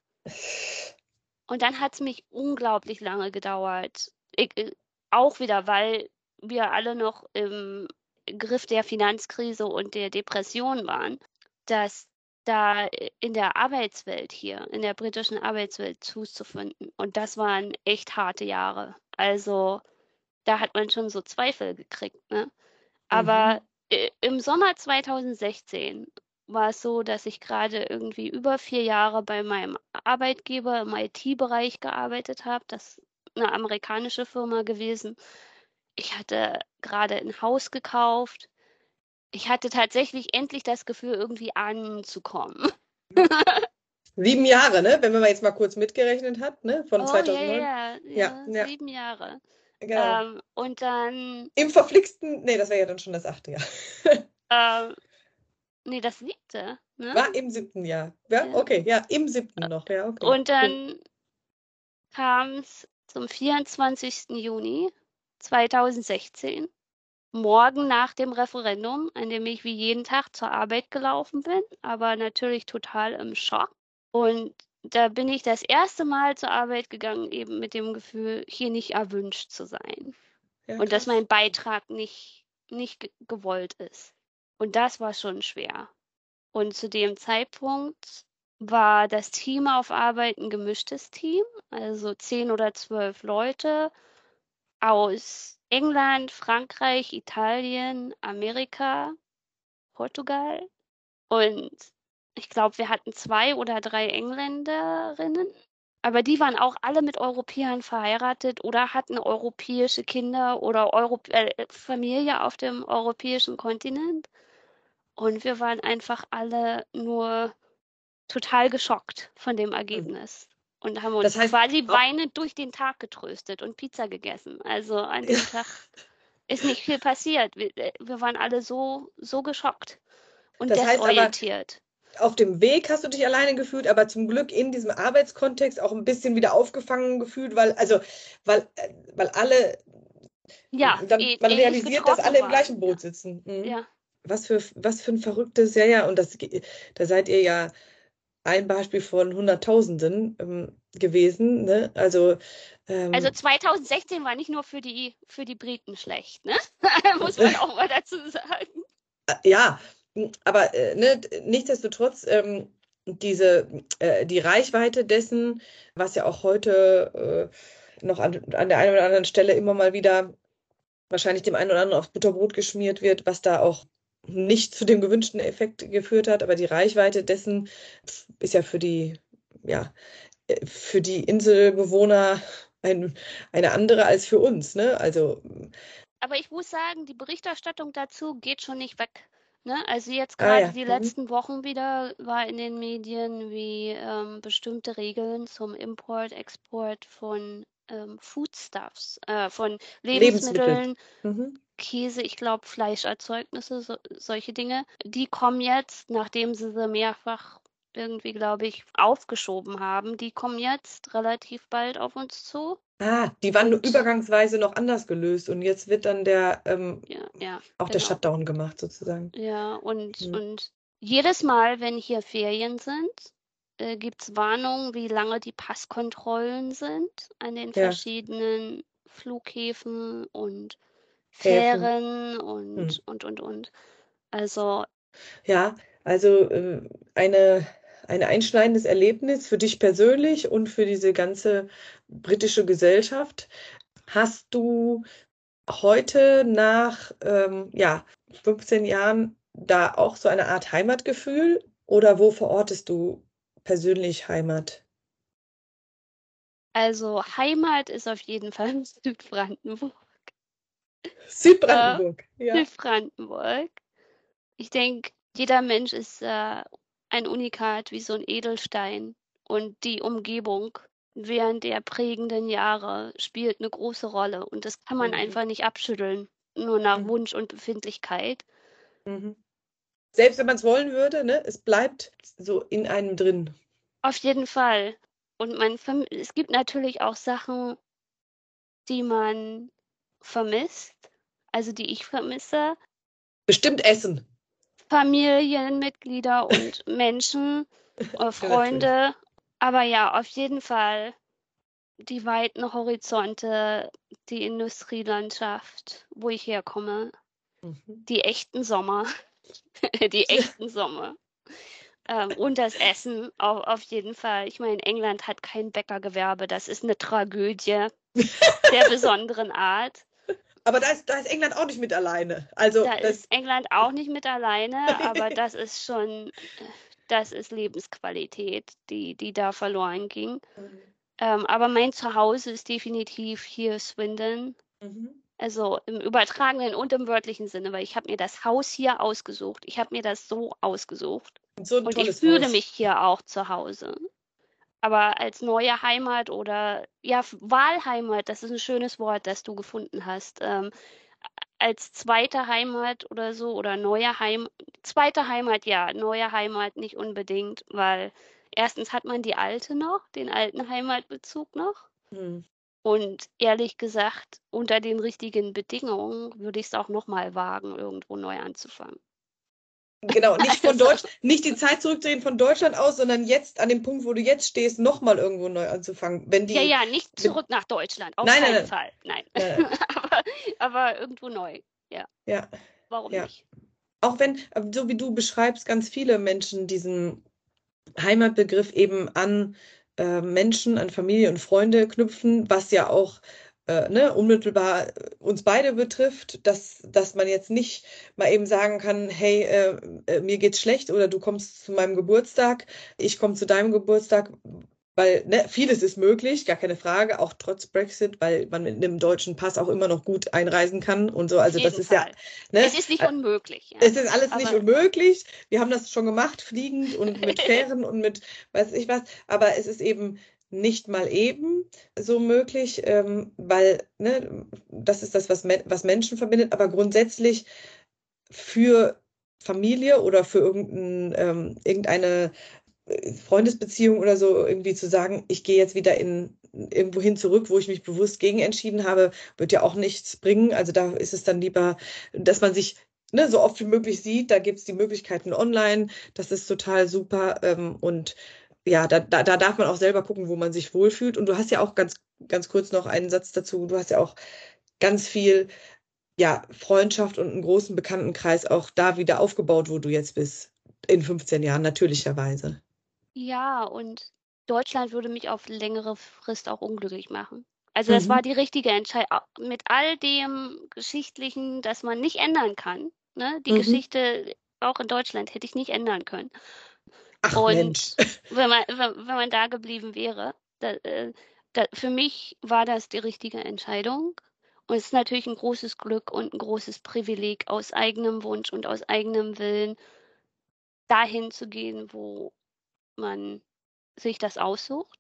Speaker 3: Und dann hat's mich unglaublich lange gedauert. Ich äh, auch wieder, weil wir alle noch im Griff der Finanzkrise und der Depression waren, dass da in der Arbeitswelt hier, in der britischen Arbeitswelt Fuß zu finden. Und das waren echt harte Jahre. Also, da hat man schon so Zweifel gekriegt, ne? Aber,
Speaker 2: Mhm.
Speaker 3: im Sommer 2016 war es so, dass ich grade irgendwie über 4 Jahre bei meinem Arbeitgeber im IT-Bereich gearbeitet habe. Das ist 'ne amerikanische Firma gewesen. Ich hatte grade 'n Haus gekauft. Ich hatte tatsächlich endlich das Gefühl, irgendwie anzukommen.
Speaker 2: 7 Jahre, ne? Wenn man mal jetzt mal kurz mitgerechnet hat, ne? Von
Speaker 3: Oh, ja,
Speaker 2: 2009.
Speaker 3: ja,
Speaker 2: Ja,
Speaker 3: ja,
Speaker 2: ja.
Speaker 3: 7 Jahre.
Speaker 2: Genau.
Speaker 3: Ähm, und dann
Speaker 2: Im verflixten ne, das wäre ja dann schon das 8. Jahr.
Speaker 3: ähm, ne, das 7., ne?
Speaker 2: War im 7. Jahr. Ja,
Speaker 3: Ja.
Speaker 2: okay, ja, im 7. noch, ja, okay.
Speaker 3: Und dann kam's zum 24. Juni 2016, morgen nach dem Referendum, an dem ich wie jeden Tag zur Arbeit gelaufen bin, aber natürlich total im Schock. Und da bin ich das erste Mal zur Arbeit gegangen, eben mit dem Gefühl, hier nicht erwünscht zu sein.
Speaker 2: Ja,
Speaker 3: Und dass mein Beitrag nicht nicht ge gewollt ist. Und das war schon schwer. Und zu dem Zeitpunkt war das Team auf Arbeit 'n gemischtes Team, also 10 oder 12 Leute aus England, Frankreich, Italien, Amerika, Portugal. Und ich glaube, wir hatten 2 oder 3 Engländerinnen, aber die waren auch alle mit Europäern verheiratet oder hatten europäische Kinder oder Europ äh, Familie auf dem europäischen Kontinent. Und wir waren einfach alle nur total geschockt von dem
Speaker 2: Mhm.
Speaker 3: Ergebnis und haben
Speaker 2: Das
Speaker 3: uns
Speaker 2: heißt
Speaker 3: quasi
Speaker 2: au
Speaker 3: weinend durch den Tag getröstet und Pizza gegessen. Also, an dem. Tag ist nicht viel passiert. Wir äh, wir waren alle so so geschockt und
Speaker 2: Das heißt aber
Speaker 3: desorientiert.
Speaker 2: auf dem Weg hast du dich alleine gefühlt, aber zum Glück in diesem Arbeitskontext auch 'n bisschen wieder aufgefangen gefühlt, weil also, weil äh, weil alle
Speaker 3: Ja,
Speaker 2: dann
Speaker 3: ä
Speaker 2: man realisiert, dass alle im
Speaker 3: waren,
Speaker 2: gleichen. Boot sitzen. Mhm.
Speaker 3: Ja.
Speaker 2: Was für was für 'n verrücktes ja, ja, und das da seid ihr ja ein Beispiel von Hunderttausenden, ähm, gewesen, ne? Also,
Speaker 3: Also,
Speaker 2: ähm
Speaker 3: 2016 war nicht nur für die für die Briten schlecht, ne? Muss man auch mal dazu sagen.
Speaker 2: Äh, ja, aber, äh, ne, nichtsdestotrotz, ähm, diese äh, die Reichweite dessen, was ja auch heute, äh, noch an an der einen oder anderen Stelle immer mal wieder wahrscheinlich dem einen oder anderen aufs Butterbrot geschmiert wird, was da auch nicht zu dem gewünschten Effekt geführt hat. Aber die Reichweite dessen ist ja für die ja, für die Inselbewohner ein eine andere als für uns, ne? Also
Speaker 3: Aber ich muss sagen, die Berichterstattung dazu geht schon nicht weg. Ne? Also jetzt
Speaker 2: Ah
Speaker 3: gerade
Speaker 2: ja.
Speaker 3: die
Speaker 2: Mhm.
Speaker 3: letzten Wochen wieder war in den Medien, wie ähm, bestimmte Regeln zum Import, Export von ähm, Foodstuffs, äh, von
Speaker 2: Lebensmittel.
Speaker 3: Lebensmitteln,
Speaker 2: Mhm.
Speaker 3: Käse, ich glaube Fleischerzeugnisse, so, solche Dinge, die kommen jetzt, nachdem sie sie mehrfach irgendwie, glaube ich, aufgeschoben haben, die kommen jetzt relativ bald auf uns zu.
Speaker 2: Ah, die waren nur
Speaker 3: Und
Speaker 2: übergangsweise noch anders gelöst und jetzt wird dann der ähm,
Speaker 3: ja, ja,
Speaker 2: auch der
Speaker 3: genau.
Speaker 2: Shutdown gemacht sozusagen.
Speaker 3: Ja, und,
Speaker 2: Mhm.
Speaker 3: und jedes Mal, wenn hier Ferien sind, äh, gibt es Warnungen, wie lange die Passkontrollen sind an den
Speaker 2: Ja,
Speaker 3: verschiedenen Flughäfen und
Speaker 2: Häfen.
Speaker 3: Fähren
Speaker 2: Hm.
Speaker 3: und, und, und, und. Also,
Speaker 2: Ja, also äh, eine, ein einschneidendes Erlebnis für dich persönlich und für diese ganze britische Gesellschaft. Hast du heute nach ähm, ja, 15 Jahren da auch so eine Art Heimatgefühl oder wo verortest du persönlich Heimat?
Speaker 3: also Heimat ist auf jeden Fall Südbrandenburg. Äh,
Speaker 2: Südbrandenburg, ja.
Speaker 3: Südbrandenburg. Ich denke, jeder Mensch ist äh, ein Unikat wie so ein Edelstein. Und die Umgebung während der prägenden Jahre spielt eine große Rolle. Und das kann man
Speaker 2: Mhm.
Speaker 3: einfach nicht abschütteln, nur nach
Speaker 2: Mhm.
Speaker 3: Wunsch und Befindlichkeit.
Speaker 2: Mhm. Selbst wenn man es wollen würde, ne, es bleibt so in einem drin.
Speaker 3: Auf jeden Fall. Und man es gibt natürlich auch Sachen, die man vermisst, also die ich vermisse.
Speaker 2: Bestimmt Essen.
Speaker 3: Familienmitglieder und Menschen, äh. Freunde. Aber ja, auf jeden Fall die weiten Horizonte, die Industrielandschaft, wo ich herkomme,
Speaker 2: Mhm.
Speaker 3: die echten Sommer, die echten Sommer. Ähm, und das Essen auf, auf jeden Fall. Ich meine, England hat kein Bäckergewerbe. Das ist eine Tragödie der besonderen Art.
Speaker 2: Aber da ist, da ist England auch nicht mit alleine. Also
Speaker 3: Da
Speaker 2: das,
Speaker 3: ist England auch nicht mit alleine, aber das ist schon, das ist Lebensqualität, die, die da verloren ging. Ähm, aber mein Zuhause ist definitiv hier Swindon.
Speaker 2: Mhm.
Speaker 3: Also im übertragenen und im wörtlichen Sinne, weil ich habe mir das Haus hier ausgesucht. Ich habe mir das so ausgesucht.
Speaker 2: Und so
Speaker 3: Und ich fühle
Speaker 2: Haus.
Speaker 3: mich hier auch zu Hause. Aber als neue Heimat oder ja, Wahlheimat, das ist ein schönes Wort, das du gefunden hast. Ähm, als zweite Heimat oder so oder neue Heimat, zweite Heimat ja, neue Heimat nicht unbedingt, weil erstens hat man die alte noch, den alten Heimatbezug noch.
Speaker 2: Mhm.
Speaker 3: Und ehrlich gesagt, unter den richtigen Bedingungen würde ich es auch nochmal wagen, irgendwo neu anzufangen.
Speaker 2: Genau, nicht von
Speaker 3: Also,
Speaker 2: Deutsch, nicht die Zeit zurückdrehen von Deutschland aus, sondern jetzt an dem Punkt, wo du jetzt stehst, nochmal irgendwo neu anzufangen. Wenn
Speaker 3: ja,
Speaker 2: die,
Speaker 3: ja, nicht
Speaker 2: wenn,
Speaker 3: zurück nach Deutschland, auf
Speaker 2: nein,
Speaker 3: keinen
Speaker 2: nein,
Speaker 3: Fall, nein.
Speaker 2: nein,
Speaker 3: aber, aber irgendwo neu, ja,
Speaker 2: Ja,
Speaker 3: warum
Speaker 2: ja.
Speaker 3: nicht?
Speaker 2: Auch wenn, äh, so wie du beschreibst, ganz viele Menschen diesen Heimatbegriff eben an äh, Menschen, an Familie und Freunde knüpfen, was ja auch äh, ne, unmittelbar äh, uns beide betrifft, dass, dass man jetzt nicht mal eben sagen kann, hey, äh, äh, mir geht's schlecht oder du kommst zu meinem Geburtstag, ich komme zu deinem Geburtstag, weil ne, vieles ist möglich, gar keine Frage, auch trotz Brexit, weil man mit einem deutschen Pass auch immer noch gut einreisen kann und so. Also das ist ja,
Speaker 3: Fall.
Speaker 2: ne,
Speaker 3: Es ist nicht
Speaker 2: äh,
Speaker 3: unmöglich, ja.
Speaker 2: es ist alles nicht
Speaker 3: Aber
Speaker 2: unmöglich. Wir haben das schon gemacht, fliegend und mit Fähren und mit weiß ich was. Aber es ist eben nicht mal eben so möglich, ähm, weil ne, das ist das, was, Men was Menschen verbindet. Aber grundsätzlich für Familie oder für irgendein, ähm, irgendeine Freundesbeziehung oder so irgendwie zu sagen, ich gehe jetzt wieder in irgendwo hin zurück, wo ich mich bewusst gegen entschieden habe, wird ja auch nichts bringen. Also da ist es dann lieber, dass man sich ne, so oft wie möglich sieht. Da gibt es die Möglichkeiten online. Das ist total super. Ähm, und ja, da, da, da darf man auch selber gucken, wo man sich wohlfühlt. Und du hast ja auch ganz, ganz kurz noch einen Satz dazu. Du hast ja auch ganz viel ja, Freundschaft und einen großen Bekanntenkreis auch da wieder aufgebaut, wo du jetzt bist, in 15 Jahren, natürlicherweise.
Speaker 3: Ja, und Deutschland würde mich auf längere Frist auch unglücklich machen. Also das war
Speaker 2: Mhm.
Speaker 3: die richtige Entscheidung. Mit all dem Geschichtlichen, das man nicht ändern kann. Ne? Die
Speaker 2: Mhm.
Speaker 3: Geschichte auch in Deutschland hätte ich nicht ändern können.
Speaker 2: Ach
Speaker 3: Und
Speaker 2: Mensch.
Speaker 3: wenn man, wenn, wenn man da geblieben wäre, da, äh, da, für mich war das die richtige Entscheidung. Und es ist natürlich ein großes Glück und ein großes Privileg, aus eigenem Wunsch und aus eigenem Willen dahin zu gehen, wo man sich das aussucht.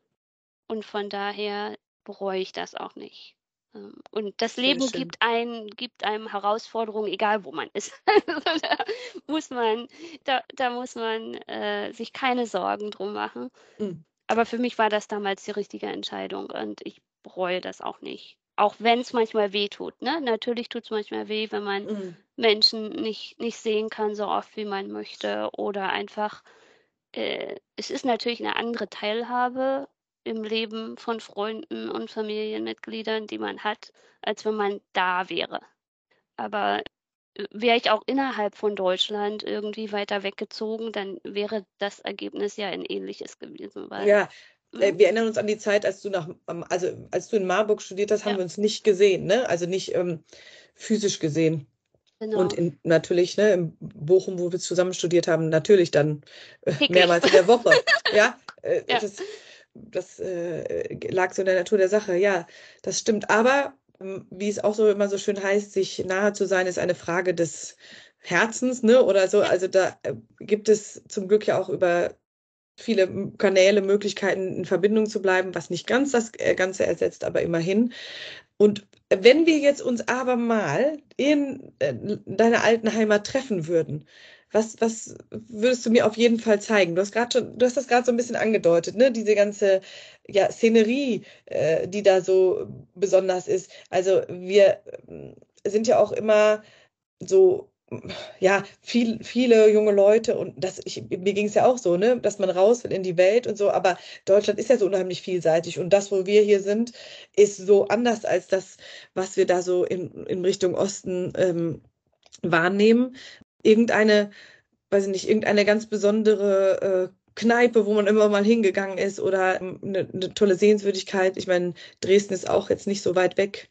Speaker 3: Und von daher bereue ich das auch nicht. Ähm, und das Leben gibt, ein, gibt einem Herausforderungen, egal wo man ist. Also da muss man, da, da muss man äh, sich keine Sorgen drum machen. Mhm. Aber für mich war das damals die richtige Entscheidung und ich bereue das auch nicht. Auch wenn es manchmal weh tut. Ne? Natürlich tut es manchmal weh, wenn man mhm. Menschen nicht, nicht sehen kann, so oft wie man möchte. Oder einfach, äh, es ist natürlich eine andere Teilhabe im Leben von Freunden und Familienmitgliedern, die man hat, als wenn man da wäre. Aber äh, wäre ich auch innerhalb von Deutschland irgendwie weiter weggezogen, dann wäre das Ergebnis ja ein ähnliches gewesen.
Speaker 2: Ja, äh, hm? wir erinnern uns an die Zeit, als du nach, also als du in Marburg studiert hast, haben ja. wir uns nicht gesehen, ne? Also nicht ähm, physisch gesehen. Genau. Und in, natürlich, ne, in Bochum, wo wir zusammen studiert haben, natürlich dann äh, mehrmals in der Woche. ja, äh, ja. das das äh, lag so in der Natur der Sache. Ja, das stimmt. Aber ähm, wie es auch so immer so schön heißt, sich nahe zu sein, ist eine Frage des Herzens, ne? Oder so. Also da äh, gibt es zum Glück ja auch über viele Kanäle Möglichkeiten, in Verbindung zu bleiben, was nicht ganz das äh, Ganze ersetzt, aber immerhin. Und wenn wir jetzt uns aber mal in äh, deiner alten Heimat treffen würden, was, was würdest du mir auf jeden Fall zeigen? Du hast gerade schon, du hast das gerade so ein bisschen angedeutet, ne? Diese ganze ja, Szenerie, äh, die da so besonders ist. Also wir äh, sind ja auch immer so ja, viel, viele junge Leute und das, ich, mir ging es ja auch so, ne, dass man raus will in die Welt und so, aber Deutschland ist ja so unheimlich vielseitig und das, wo wir hier sind, ist so anders als das, was wir da so in, in Richtung Osten ähm, wahrnehmen irgendeine, weiß ich nicht, irgendeine ganz besondere äh, Kneipe, wo man immer mal hingegangen ist oder eine, eine tolle Sehenswürdigkeit. Ich meine, Dresden ist auch jetzt nicht so weit weg.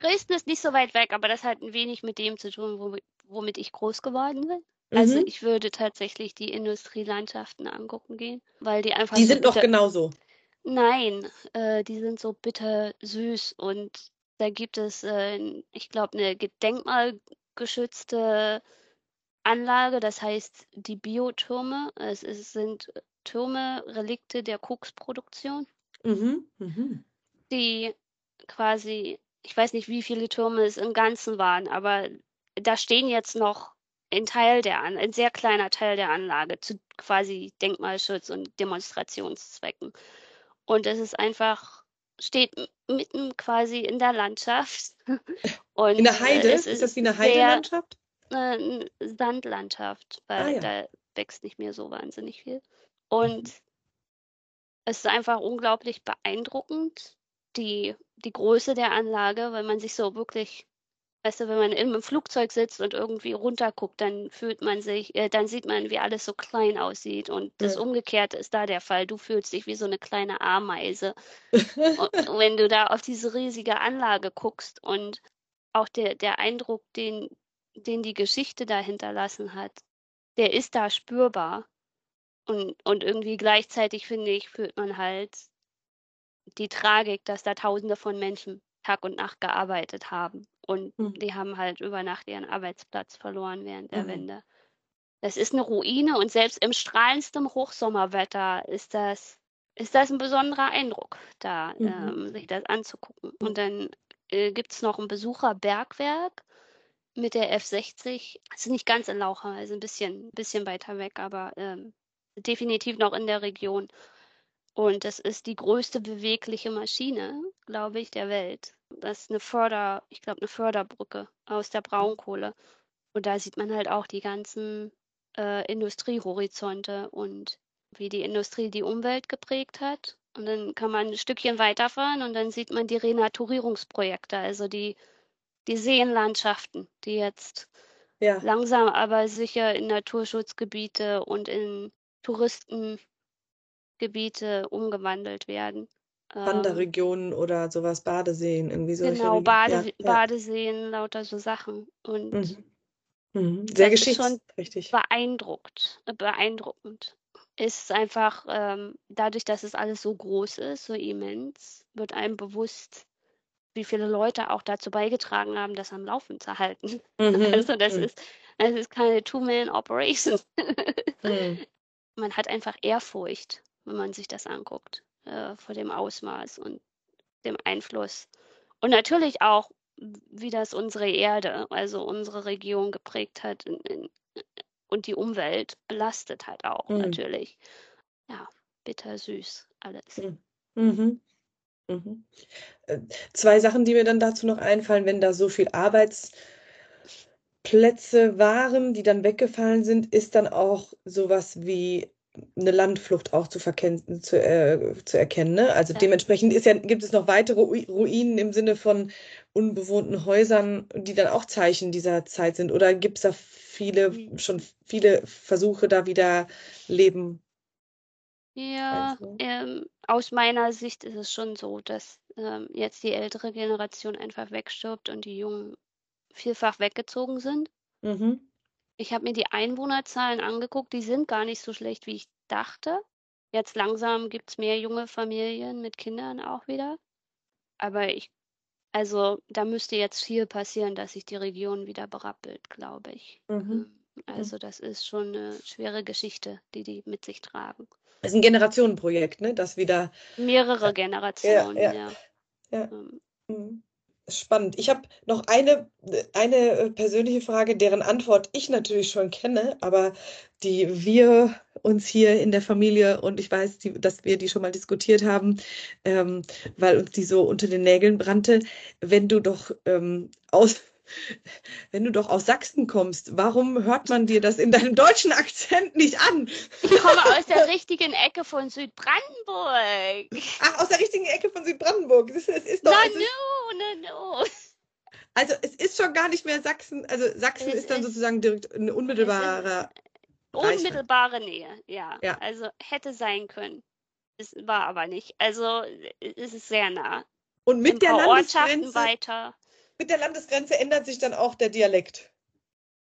Speaker 3: Dresden ist nicht so weit weg, aber das hat ein wenig mit dem zu tun, womit ich groß geworden bin. Also mhm. ich würde tatsächlich die Industrielandschaften angucken gehen, weil die einfach.
Speaker 2: Die so sind doch genauso.
Speaker 3: Nein, äh, die sind so bitter süß und da gibt es, äh, ich glaube, eine denkmalgeschützte Anlage, das heißt die Biotürme. Es, es sind Türme, Relikte der Koksproduktion,
Speaker 2: Mhm. Mhm.
Speaker 3: die quasi, ich weiß nicht, wie viele Türme es im Ganzen waren, aber da stehen jetzt noch ein Teil der An ein sehr kleiner Teil der Anlage zu quasi Denkmalschutz und Demonstrationszwecken. Und es ist einfach, steht mitten quasi in der Landschaft.
Speaker 2: Und in der Heide? Ist, ist das wie eine Heidelandschaft?
Speaker 3: äh, Sandlandschaft, weil ah, ja. da wächst nicht mehr so wahnsinnig viel. Und mhm. es ist einfach unglaublich beeindruckend, die, die Größe der Anlage, weil man sich so wirklich, weißt du, wenn man einem Flugzeug sitzt und irgendwie runterguckt, dann fühlt man sich, äh, dann sieht man, wie alles so klein aussieht. Und das ja. Umgekehrte ist da der Fall. Du fühlst dich wie so eine kleine Ameise. wenn du da auf diese riesige Anlage guckst und auch der, der Eindruck, den, den die Geschichte da hinterlassen hat, der ist da spürbar. Und, und irgendwie gleichzeitig, finde ich, fühlt man halt die Tragik, dass da Tausende von Menschen Tag und Nacht gearbeitet haben. Und mhm. die haben halt über Nacht ihren Arbeitsplatz verloren während der mhm. Wende. Das ist eine Ruine und selbst im strahlendsten Hochsommerwetter ist das, ist das ein besonderer Eindruck, da mhm. ähm, sich das anzugucken. Und dann äh, gibt es noch ein Besucherbergwerk mit der F60. Es ist nicht ganz in Lauchhammer, also ein bisschen, bisschen weiter weg, aber ähm, definitiv noch in der Region. Und das ist die größte bewegliche Maschine, glaube ich, der Welt. Das ist eine Förder, ich glaube, eine Förderbrücke aus der Braunkohle. Und da sieht man halt auch die ganzen äh, Industriehorizonte und wie die Industrie die Umwelt geprägt hat. Und dann kann man ein Stückchen weiterfahren und dann sieht man die Renaturierungsprojekte, also die die Seenlandschaften, die jetzt ja. langsam aber sicher in Naturschutzgebiete und in Touristengebiete umgewandelt werden.
Speaker 2: Ähm, Wanderregionen ähm, oder sowas, Badeseen, irgendwie so.
Speaker 3: Genau, Bade, ja, Badeseen, lauter so Sachen. Und mhm.
Speaker 2: Mhm. sehr geschichtsträchtig.
Speaker 3: Beeindruckt, beeindruckend. Ist einfach, ähm, dadurch, dass es alles so groß ist, so immens, wird einem bewusst, wie viele Leute auch dazu beigetragen haben, das am Laufen zu halten.
Speaker 2: Mhm.
Speaker 3: Also das
Speaker 2: Mhm.
Speaker 3: ist, das ist keine Two-Man-Operation.
Speaker 2: Mhm.
Speaker 3: Man hat einfach Ehrfurcht, wenn man sich das anguckt, äh, vor dem Ausmaß und dem Einfluss. Und natürlich auch, wie das unsere Erde, also unsere Region geprägt hat in, in, und die Umwelt belastet hat auch
Speaker 2: Mhm.
Speaker 3: natürlich. Ja, bittersüß alles.
Speaker 2: Mhm. Mhm. Mhm. Äh, Zwei Sachen, die mir dann dazu noch einfallen, wenn da so viel Arbeitsplätze waren, die dann weggefallen sind, ist dann auch sowas wie eine Landflucht auch zu, verkennen, zu, äh, zu erkennen. Ne? Also
Speaker 3: Ja.
Speaker 2: dementsprechend ist ja, gibt es noch weitere Ru- Ruinen im Sinne von unbewohnten Häusern, die dann auch Zeichen dieser Zeit sind. Oder gibt es da viele,
Speaker 3: Mhm.
Speaker 2: schon viele Versuche, da wieder Leben
Speaker 3: Ja,
Speaker 2: einzuholen?
Speaker 3: ähm, aus meiner Sicht ist es schon so, dass ähm, jetzt die ältere Generation einfach wegstirbt und die Jungen vielfach weggezogen sind.
Speaker 2: Mhm.
Speaker 3: Ich habe mir die Einwohnerzahlen angeguckt, die sind gar nicht so schlecht, wie ich dachte. Jetzt langsam gibt es mehr junge Familien mit Kindern auch wieder. Aber ich, also da müsste jetzt viel passieren, dass sich die Region wieder berappelt, glaube ich.
Speaker 2: Mhm.
Speaker 3: Ähm, Also das ist schon eine schwere Geschichte, die die mit sich tragen.
Speaker 2: Das ist ein Generationenprojekt, ne? Das wieder.
Speaker 3: Mehrere
Speaker 2: Ja,
Speaker 3: Generationen,
Speaker 2: ja,
Speaker 3: ja.
Speaker 2: ja.
Speaker 3: Ähm,
Speaker 2: Mhm. Spannend. Ich habe noch eine, eine äh, persönliche Frage, deren Antwort ich natürlich schon kenne, aber die wir uns hier in der Familie und ich weiß, die, dass wir die schon mal diskutiert haben, ähm, weil uns die so unter den Nägeln brannte. Wenn du doch ähm, aus, wenn du doch aus Sachsen kommst, warum hört man dir das in deinem deutschen Akzent nicht an?
Speaker 3: Ich komme aus der richtigen Ecke von Südbrandenburg.
Speaker 2: Ach, aus der richtigen Ecke von Südbrandenburg. Ist, es ist doch,
Speaker 3: Na
Speaker 2: ist,
Speaker 3: no, na no.
Speaker 2: Also es ist schon gar nicht mehr Sachsen, also Sachsen
Speaker 3: Es
Speaker 2: ist dann
Speaker 3: ist-
Speaker 2: sozusagen direkt ein unmittelbarer Reichweite.
Speaker 3: Unmittelbare Nähe, ja.
Speaker 2: Ja.
Speaker 3: Also hätte sein können. Es war aber nicht. Also es ist sehr nah.
Speaker 2: Und mit der
Speaker 3: paar Ortschaften
Speaker 2: Landesgrenze,
Speaker 3: weiter.
Speaker 2: Mit der Landesgrenze ändert sich dann auch der Dialekt.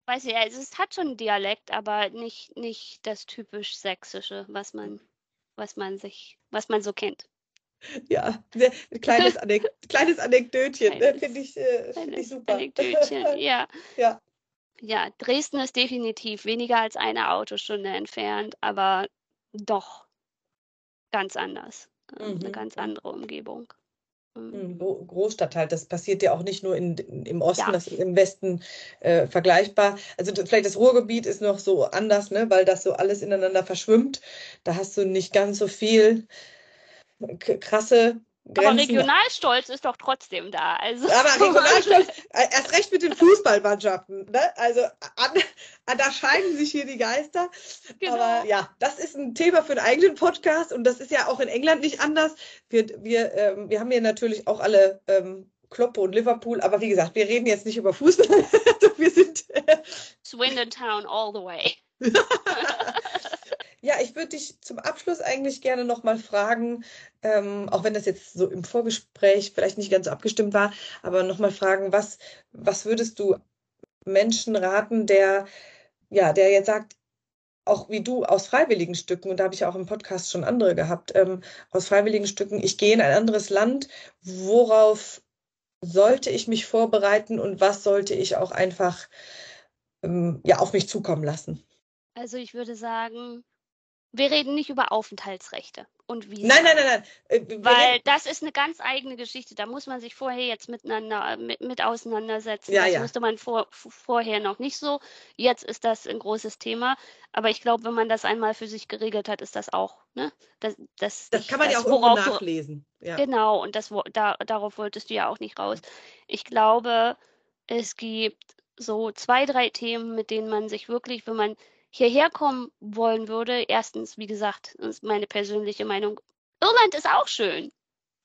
Speaker 3: Weiß ich, also es hat schon einen Dialekt, aber nicht, nicht das typisch Sächsische, was man, was man sich, was man so kennt.
Speaker 2: Ja, ein kleines, Anek kleines Anekdötchen, ne? Finde ich, äh, find ich super.
Speaker 3: Anekdötchen, ja.
Speaker 2: Ja.
Speaker 3: Ja, Dresden ist definitiv weniger als eine Autostunde entfernt, aber doch ganz anders. Eine
Speaker 2: Mhm,
Speaker 3: ganz
Speaker 2: mhm.
Speaker 3: andere Umgebung. Ähm,
Speaker 2: Hm, Gro- Großstadt halt, das passiert ja auch nicht nur in, im Osten,
Speaker 3: Ja.
Speaker 2: das ist im Westen äh, vergleichbar. Also vielleicht das Ruhrgebiet ist noch so anders, ne, weil das so alles ineinander verschwimmt. Da hast du nicht ganz so viel k- krasse
Speaker 3: Aber
Speaker 2: Grenzen.
Speaker 3: Regionalstolz ist doch trotzdem da. Also
Speaker 2: Aber Regionalstolz, äh, erst recht mit den Fußballmannschaften. Ne? Also an, an, da scheiden sich hier die Geister.
Speaker 3: Genau.
Speaker 2: Aber ja, das ist ein Thema für einen eigenen Podcast und das ist ja auch in England nicht anders. Wir, wir, ähm, wir haben hier natürlich auch alle ähm, Kloppe und Liverpool, aber wie gesagt, wir reden jetzt nicht über Fußball. also wir sind. Äh,
Speaker 3: Swindon Town all the way.
Speaker 2: ja, ich würde dich zum Abschluss eigentlich gerne nochmal fragen, ähm, auch wenn das jetzt so im Vorgespräch vielleicht nicht ganz so abgestimmt war, aber nochmal fragen, was, was würdest du Menschen raten, der, ja, der jetzt sagt, auch wie du aus freiwilligen Stücken, und da habe ich ja auch im Podcast schon andere gehabt, ähm, aus freiwilligen Stücken, ich gehe in ein anderes Land, worauf sollte ich mich vorbereiten und was sollte ich auch einfach ähm, ja, auf mich zukommen lassen?
Speaker 3: Also ich würde sagen, wir reden nicht über Aufenthaltsrechte und Visa.
Speaker 2: Nein, nein, nein, nein. Äh,
Speaker 3: Weil das ist eine ganz eigene Geschichte. Da muss man sich vorher jetzt miteinander mit, mit auseinandersetzen.
Speaker 2: Ja,
Speaker 3: das
Speaker 2: ja.
Speaker 3: wusste man vor, vorher noch nicht so. Jetzt ist das ein großes Thema. Aber ich glaube, wenn man das einmal für sich geregelt hat, ist das auch, ne? Das, das,
Speaker 2: das
Speaker 3: nicht
Speaker 2: kann man ja
Speaker 3: das,
Speaker 2: auch irgendwo
Speaker 3: worauf du-
Speaker 2: nachlesen. Ja.
Speaker 3: Genau, und das, da, darauf wolltest du ja auch nicht raus. Ich glaube, es gibt so zwei, drei Themen, mit denen man sich wirklich, wenn man hierher kommen wollen würde, erstens, wie gesagt, das ist meine persönliche Meinung, Irland ist auch schön.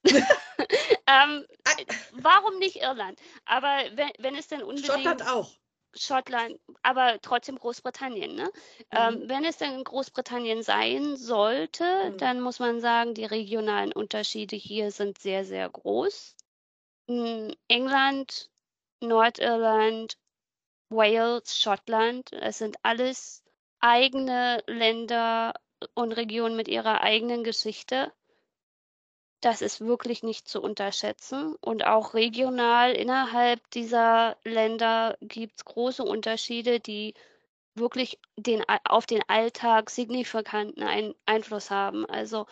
Speaker 3: ähm,
Speaker 2: Ah.
Speaker 3: warum nicht Irland? Aber wenn, wenn es denn unbedingt
Speaker 2: Schottland auch.
Speaker 3: Schottland, aber trotzdem Großbritannien, ne? Ähm, wenn es denn Großbritannien sein sollte,
Speaker 2: Mhm.
Speaker 3: dann muss man sagen, die regionalen Unterschiede hier sind sehr, sehr groß. Mm, England, Nordirland, Wales, Schottland, es sind alles eigene Länder und Regionen mit ihrer eigenen Geschichte. das ist wirklich nicht zu unterschätzen. Und auch regional innerhalb dieser Länder gibt es große Unterschiede, die wirklich den, auf den Alltag signifikanten Ein Einfluss haben. Also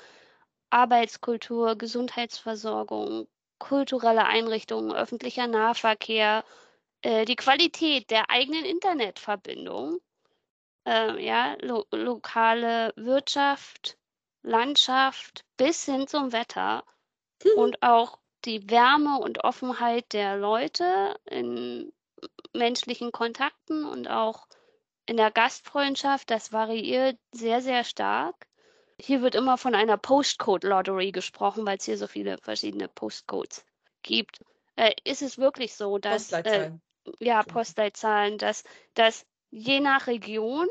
Speaker 3: Arbeitskultur, Gesundheitsversorgung, kulturelle Einrichtungen, öffentlicher Nahverkehr, äh, die Qualität der eigenen Internetverbindung, äh, ja, lo lokale Wirtschaft, Landschaft bis hin zum Wetter mhm. und auch die Wärme und Offenheit der Leute in menschlichen Kontakten und auch in der Gastfreundschaft, das variiert sehr, sehr stark. Hier wird immer von einer Postcode Lottery gesprochen, weil es hier so viele verschiedene Postcodes gibt. Äh, ist es wirklich so, dass äh, ja Postleitzahlen, dass, dass je nach Region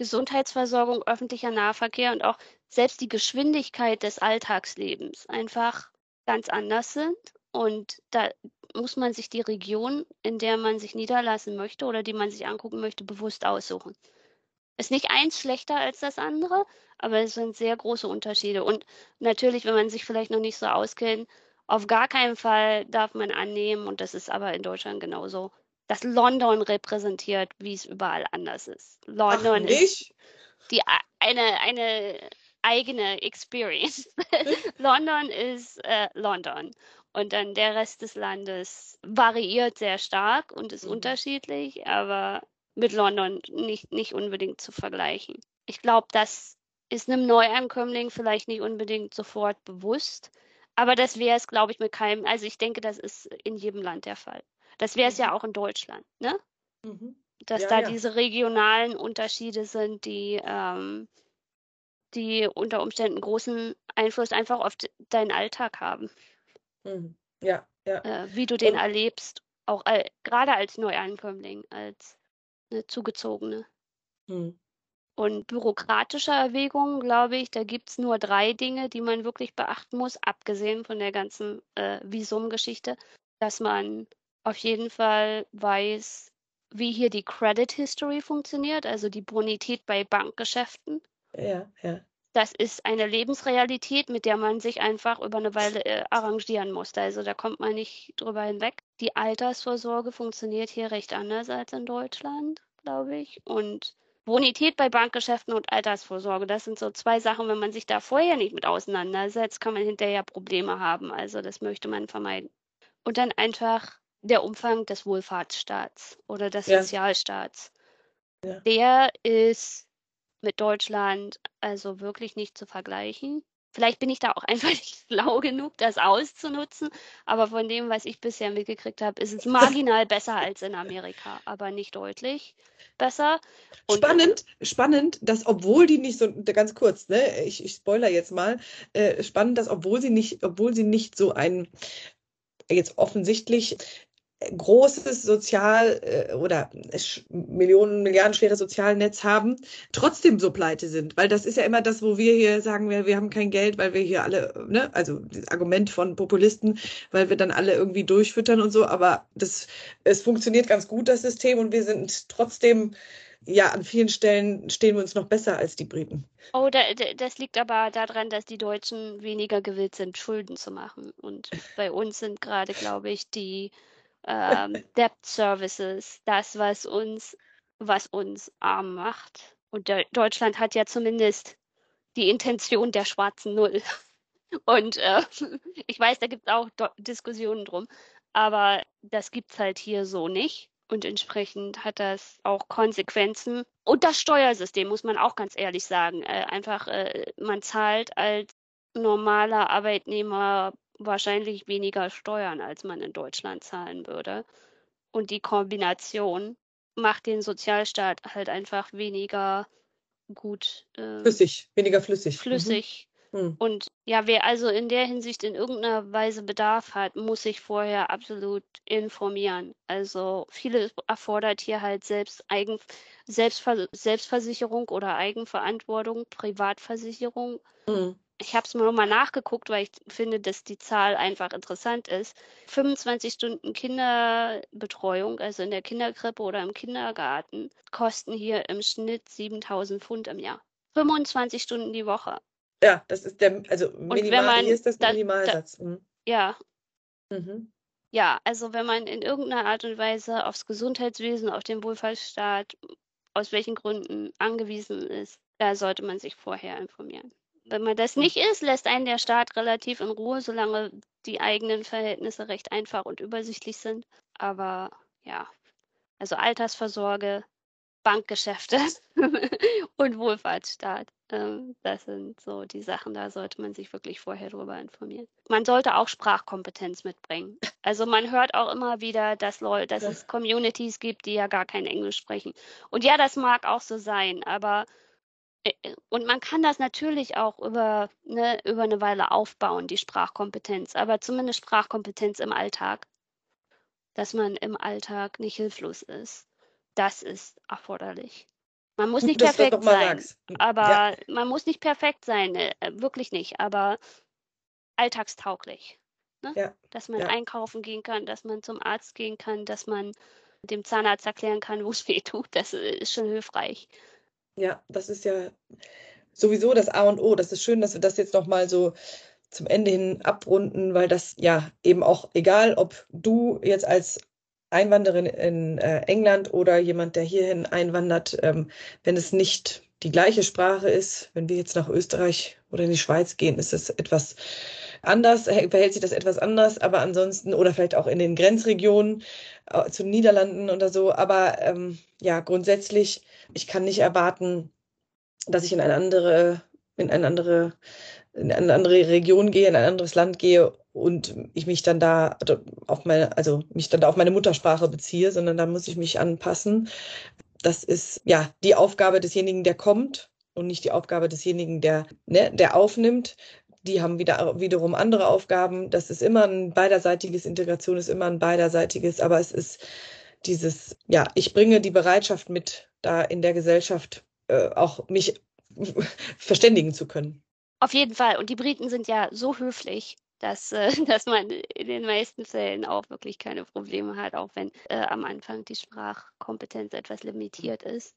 Speaker 3: Gesundheitsversorgung, öffentlicher Nahverkehr und auch selbst die Geschwindigkeit des Alltagslebens einfach ganz anders sind. Und da muss man sich die Region, in der man sich niederlassen möchte oder die man sich angucken möchte, bewusst aussuchen. Ist nicht eins schlechter als das andere, aber es sind sehr große Unterschiede. Und natürlich, wenn man sich vielleicht noch nicht so auskennt, auf gar keinen Fall darf man annehmen, und das ist aber in Deutschland genauso, dass London repräsentiert, wie es überall anders ist. London
Speaker 2: ist
Speaker 3: die eine, eine eigene Experience. London ist äh, London. Und dann der Rest des Landes variiert sehr stark und ist mhm. unterschiedlich, aber mit London nicht, nicht unbedingt zu vergleichen. Ich glaube, das ist einem Neuankömmling vielleicht nicht unbedingt sofort bewusst, aber das wäre es, glaube ich, mit keinem. Also ich denke, das ist in jedem Land der Fall. Das wäre es ja auch in Deutschland, ne? Mhm. Dass ja, da ja. diese regionalen Unterschiede sind, die, ähm, die unter Umständen großen Einfluss einfach auf deinen Alltag haben.
Speaker 2: Mhm. Ja, ja.
Speaker 3: Äh, wie du den Und, erlebst, auch äh, gerade als Neuankömmling, als eine Zugezogene. Mhm. Und bürokratische Erwägungen, glaube ich, da gibt es nur drei Dinge, die man wirklich beachten muss, abgesehen von der ganzen äh, Visumgeschichte, dass man auf jeden Fall weiß, wie hier die Credit History funktioniert, also die Bonität bei Bankgeschäften.
Speaker 2: Ja, ja.
Speaker 3: Das ist eine Lebensrealität, mit der man sich einfach über eine Weile äh, arrangieren muss. Also da kommt man nicht drüber hinweg. Die Altersvorsorge funktioniert hier recht anders als in Deutschland, glaube ich. Und Bonität bei Bankgeschäften und Altersvorsorge, das sind so zwei Sachen, wenn man sich da vorher nicht mit auseinandersetzt, kann man hinterher Probleme haben. Also das möchte man vermeiden. Und dann einfach der Umfang des Wohlfahrtsstaats oder des ja. Sozialstaats. Ja. Der ist mit Deutschland also wirklich nicht zu vergleichen. Vielleicht bin ich da auch einfach nicht schlau genug, das auszunutzen, aber von dem, was ich bisher mitgekriegt habe, ist es marginal besser als in Amerika, aber nicht deutlich besser.
Speaker 2: Und spannend, spannend, dass obwohl die nicht so, ganz kurz, ne, ich, ich spoiler jetzt mal, äh, spannend, dass obwohl sie nicht, obwohl sie nicht so ein jetzt offensichtlich großes Sozial- äh, oder Millionen, Milliarden schwere Sozialnetz haben, trotzdem so pleite sind. Weil das ist ja immer das, wo wir hier sagen, wir, wir haben kein Geld, weil wir hier alle, ne, also das Argument von Populisten, weil wir dann alle irgendwie durchfüttern und so. Aber das, es funktioniert ganz gut, das System, und wir sind trotzdem ja, an vielen Stellen stehen wir uns noch besser als die Briten.
Speaker 3: Oh, da, das liegt aber daran, dass die Deutschen weniger gewillt sind, Schulden zu machen. Und bei uns sind gerade, glaube ich, die ähm, Debt Services, das, was uns, was uns arm macht. Und De Deutschland hat ja zumindest die Intention der schwarzen Null. Und äh, ich weiß, da gibt es auch Do Diskussionen drum, aber das gibt es halt hier so nicht. Und entsprechend hat das auch Konsequenzen. Und das Steuersystem, muss man auch ganz ehrlich sagen. Äh, einfach, äh, man zahlt als normaler Arbeitnehmer wahrscheinlich weniger Steuern, als man in Deutschland zahlen würde. Und die Kombination macht den Sozialstaat halt einfach weniger gut.
Speaker 2: Äh, flüssig, weniger flüssig.
Speaker 3: Flüssig. Mhm. Und ja, wer also in der Hinsicht in irgendeiner Weise Bedarf hat, muss sich vorher absolut informieren. Also vieles erfordert hier halt selbst Eigen, Selbstver Selbstversicherung oder Eigenverantwortung, Privatversicherung. Mhm ich habe es mir nochmal nachgeguckt, weil ich finde, dass die Zahl einfach interessant ist. 25 Stunden Kinderbetreuung, also in der Kinderkrippe oder im Kindergarten, kosten hier im Schnitt 7000 Pfund im Jahr. 25 Stunden die Woche.
Speaker 2: Ja, das ist der, also minimal, man, hier ist das da, Minimalsatz. Da,
Speaker 3: mhm. Ja. Mhm. Ja, also wenn man in irgendeiner Art und Weise aufs Gesundheitswesen, auf den Wohlfahrtsstaat, aus welchen Gründen angewiesen ist, da sollte man sich vorher informieren. Wenn man das nicht ist, lässt einen der Staat relativ in Ruhe, solange die eigenen Verhältnisse recht einfach und übersichtlich sind. Aber ja, also Altersvorsorge, Bankgeschäfte und Wohlfahrtsstaat. Ähm, das sind so die Sachen, da sollte man sich wirklich vorher drüber informieren. Man sollte auch Sprachkompetenz mitbringen. Also man hört auch immer wieder, dass, Leute, dass es Communities gibt, die ja gar kein Englisch sprechen. Und ja, das mag auch so sein, aber und man kann das natürlich auch über, ne, über eine Weile aufbauen, die Sprachkompetenz, aber zumindest Sprachkompetenz im Alltag, dass man im Alltag nicht hilflos ist. Das ist erforderlich. Man muss nicht perfekt sein, hm, aber ja. man muss nicht perfekt sein, äh, wirklich nicht, aber alltagstauglich. Ne? Ja. Dass man ja. einkaufen gehen kann, dass man zum Arzt gehen kann, dass man dem Zahnarzt erklären kann, wo es weh tut. Das ist schon hilfreich.
Speaker 2: Ja, das ist ja sowieso das A und O. Das ist schön, dass wir das jetzt nochmal so zum Ende hin abrunden, weil das ja eben auch egal, ob du jetzt als Einwanderin in äh, England oder jemand, der hierhin einwandert, ähm, wenn es nicht die gleiche Sprache ist, wenn wir jetzt nach Österreich oder in die Schweiz gehen, ist es etwas anders, verhält sich das etwas anders, aber ansonsten, oder vielleicht auch in den Grenzregionen äh, zu Niederlanden oder so, aber ähm, ja, grundsätzlich, ich kann nicht erwarten, dass ich in eine andere, in eine andere, in eine andere Region gehe, in ein anderes Land gehe und ich mich dann da auf meine, also mich dann da auf meine Muttersprache beziehe, sondern da muss ich mich anpassen. Das ist ja die Aufgabe desjenigen, der kommt und nicht die Aufgabe desjenigen, der, ne, der aufnimmt. Die haben wieder, wiederum andere Aufgaben. Das ist immer ein beiderseitiges, Integration ist immer ein beiderseitiges, aber es ist dieses, ja, ich bringe die Bereitschaft mit, da in der Gesellschaft äh, auch mich verständigen zu können.
Speaker 3: Auf jeden Fall. Und die Briten sind ja so höflich dass, äh, dass man in den meisten Fällen auch wirklich keine Probleme hat, auch wenn äh, am Anfang die Sprachkompetenz etwas limitiert ist.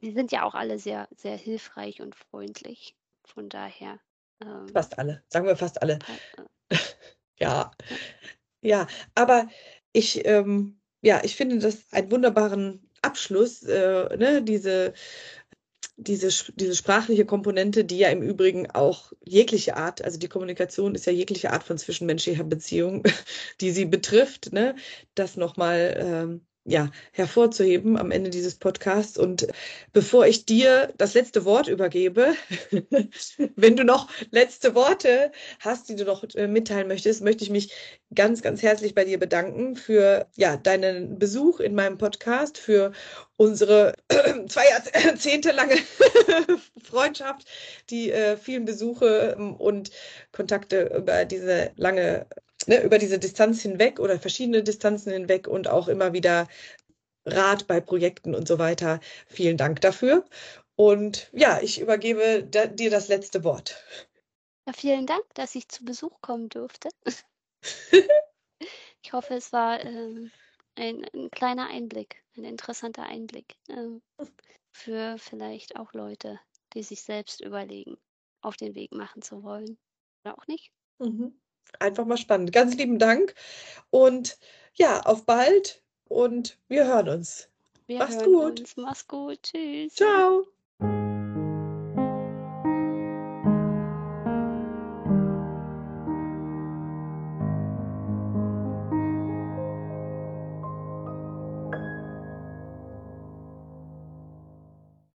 Speaker 3: Die sind ja auch alle sehr, sehr hilfreich und freundlich. Von daher.
Speaker 2: Ähm, fast alle, sagen wir fast alle. Ja. Ja, aber ich, ähm, ja, ich finde das einen wunderbaren Abschluss, äh, ne, diese diese, diese sprachliche Komponente, die ja im Übrigen auch jegliche Art, also die Kommunikation ist ja jegliche Art von zwischenmenschlicher Beziehung, die sie betrifft, ne, das nochmal ähm, ja, hervorzuheben am Ende dieses Podcasts. Und bevor ich dir das letzte Wort übergebe, wenn du noch letzte Worte hast, die du noch äh, mitteilen möchtest, möchte ich mich ganz, ganz herzlich bei dir bedanken für ja, deinen Besuch in meinem Podcast, für unsere zwei Jahrzehnte lange Freundschaft, die äh, vielen Besuche ähm, und Kontakte über diese lange ne, über diese Distanz hinweg oder verschiedene Distanzen hinweg und auch immer wieder Rat bei Projekten und so weiter. Vielen Dank dafür. Und ja, ich übergebe da, dir das letzte Wort.
Speaker 3: Ja, vielen Dank, dass ich zu Besuch kommen durfte. ich hoffe, es war ähm, ein, ein, kleiner Einblick, ein interessanter Einblick ähm, für vielleicht auch Leute, die sich selbst überlegen, auf den Weg machen zu wollen. Oder auch nicht.
Speaker 2: Mhm einfach mal spannend. Ganz lieben Dank und ja, auf bald und wir hören uns.
Speaker 3: Wir Mach's hören gut. Uns. Mach's gut. Tschüss.
Speaker 2: Ciao.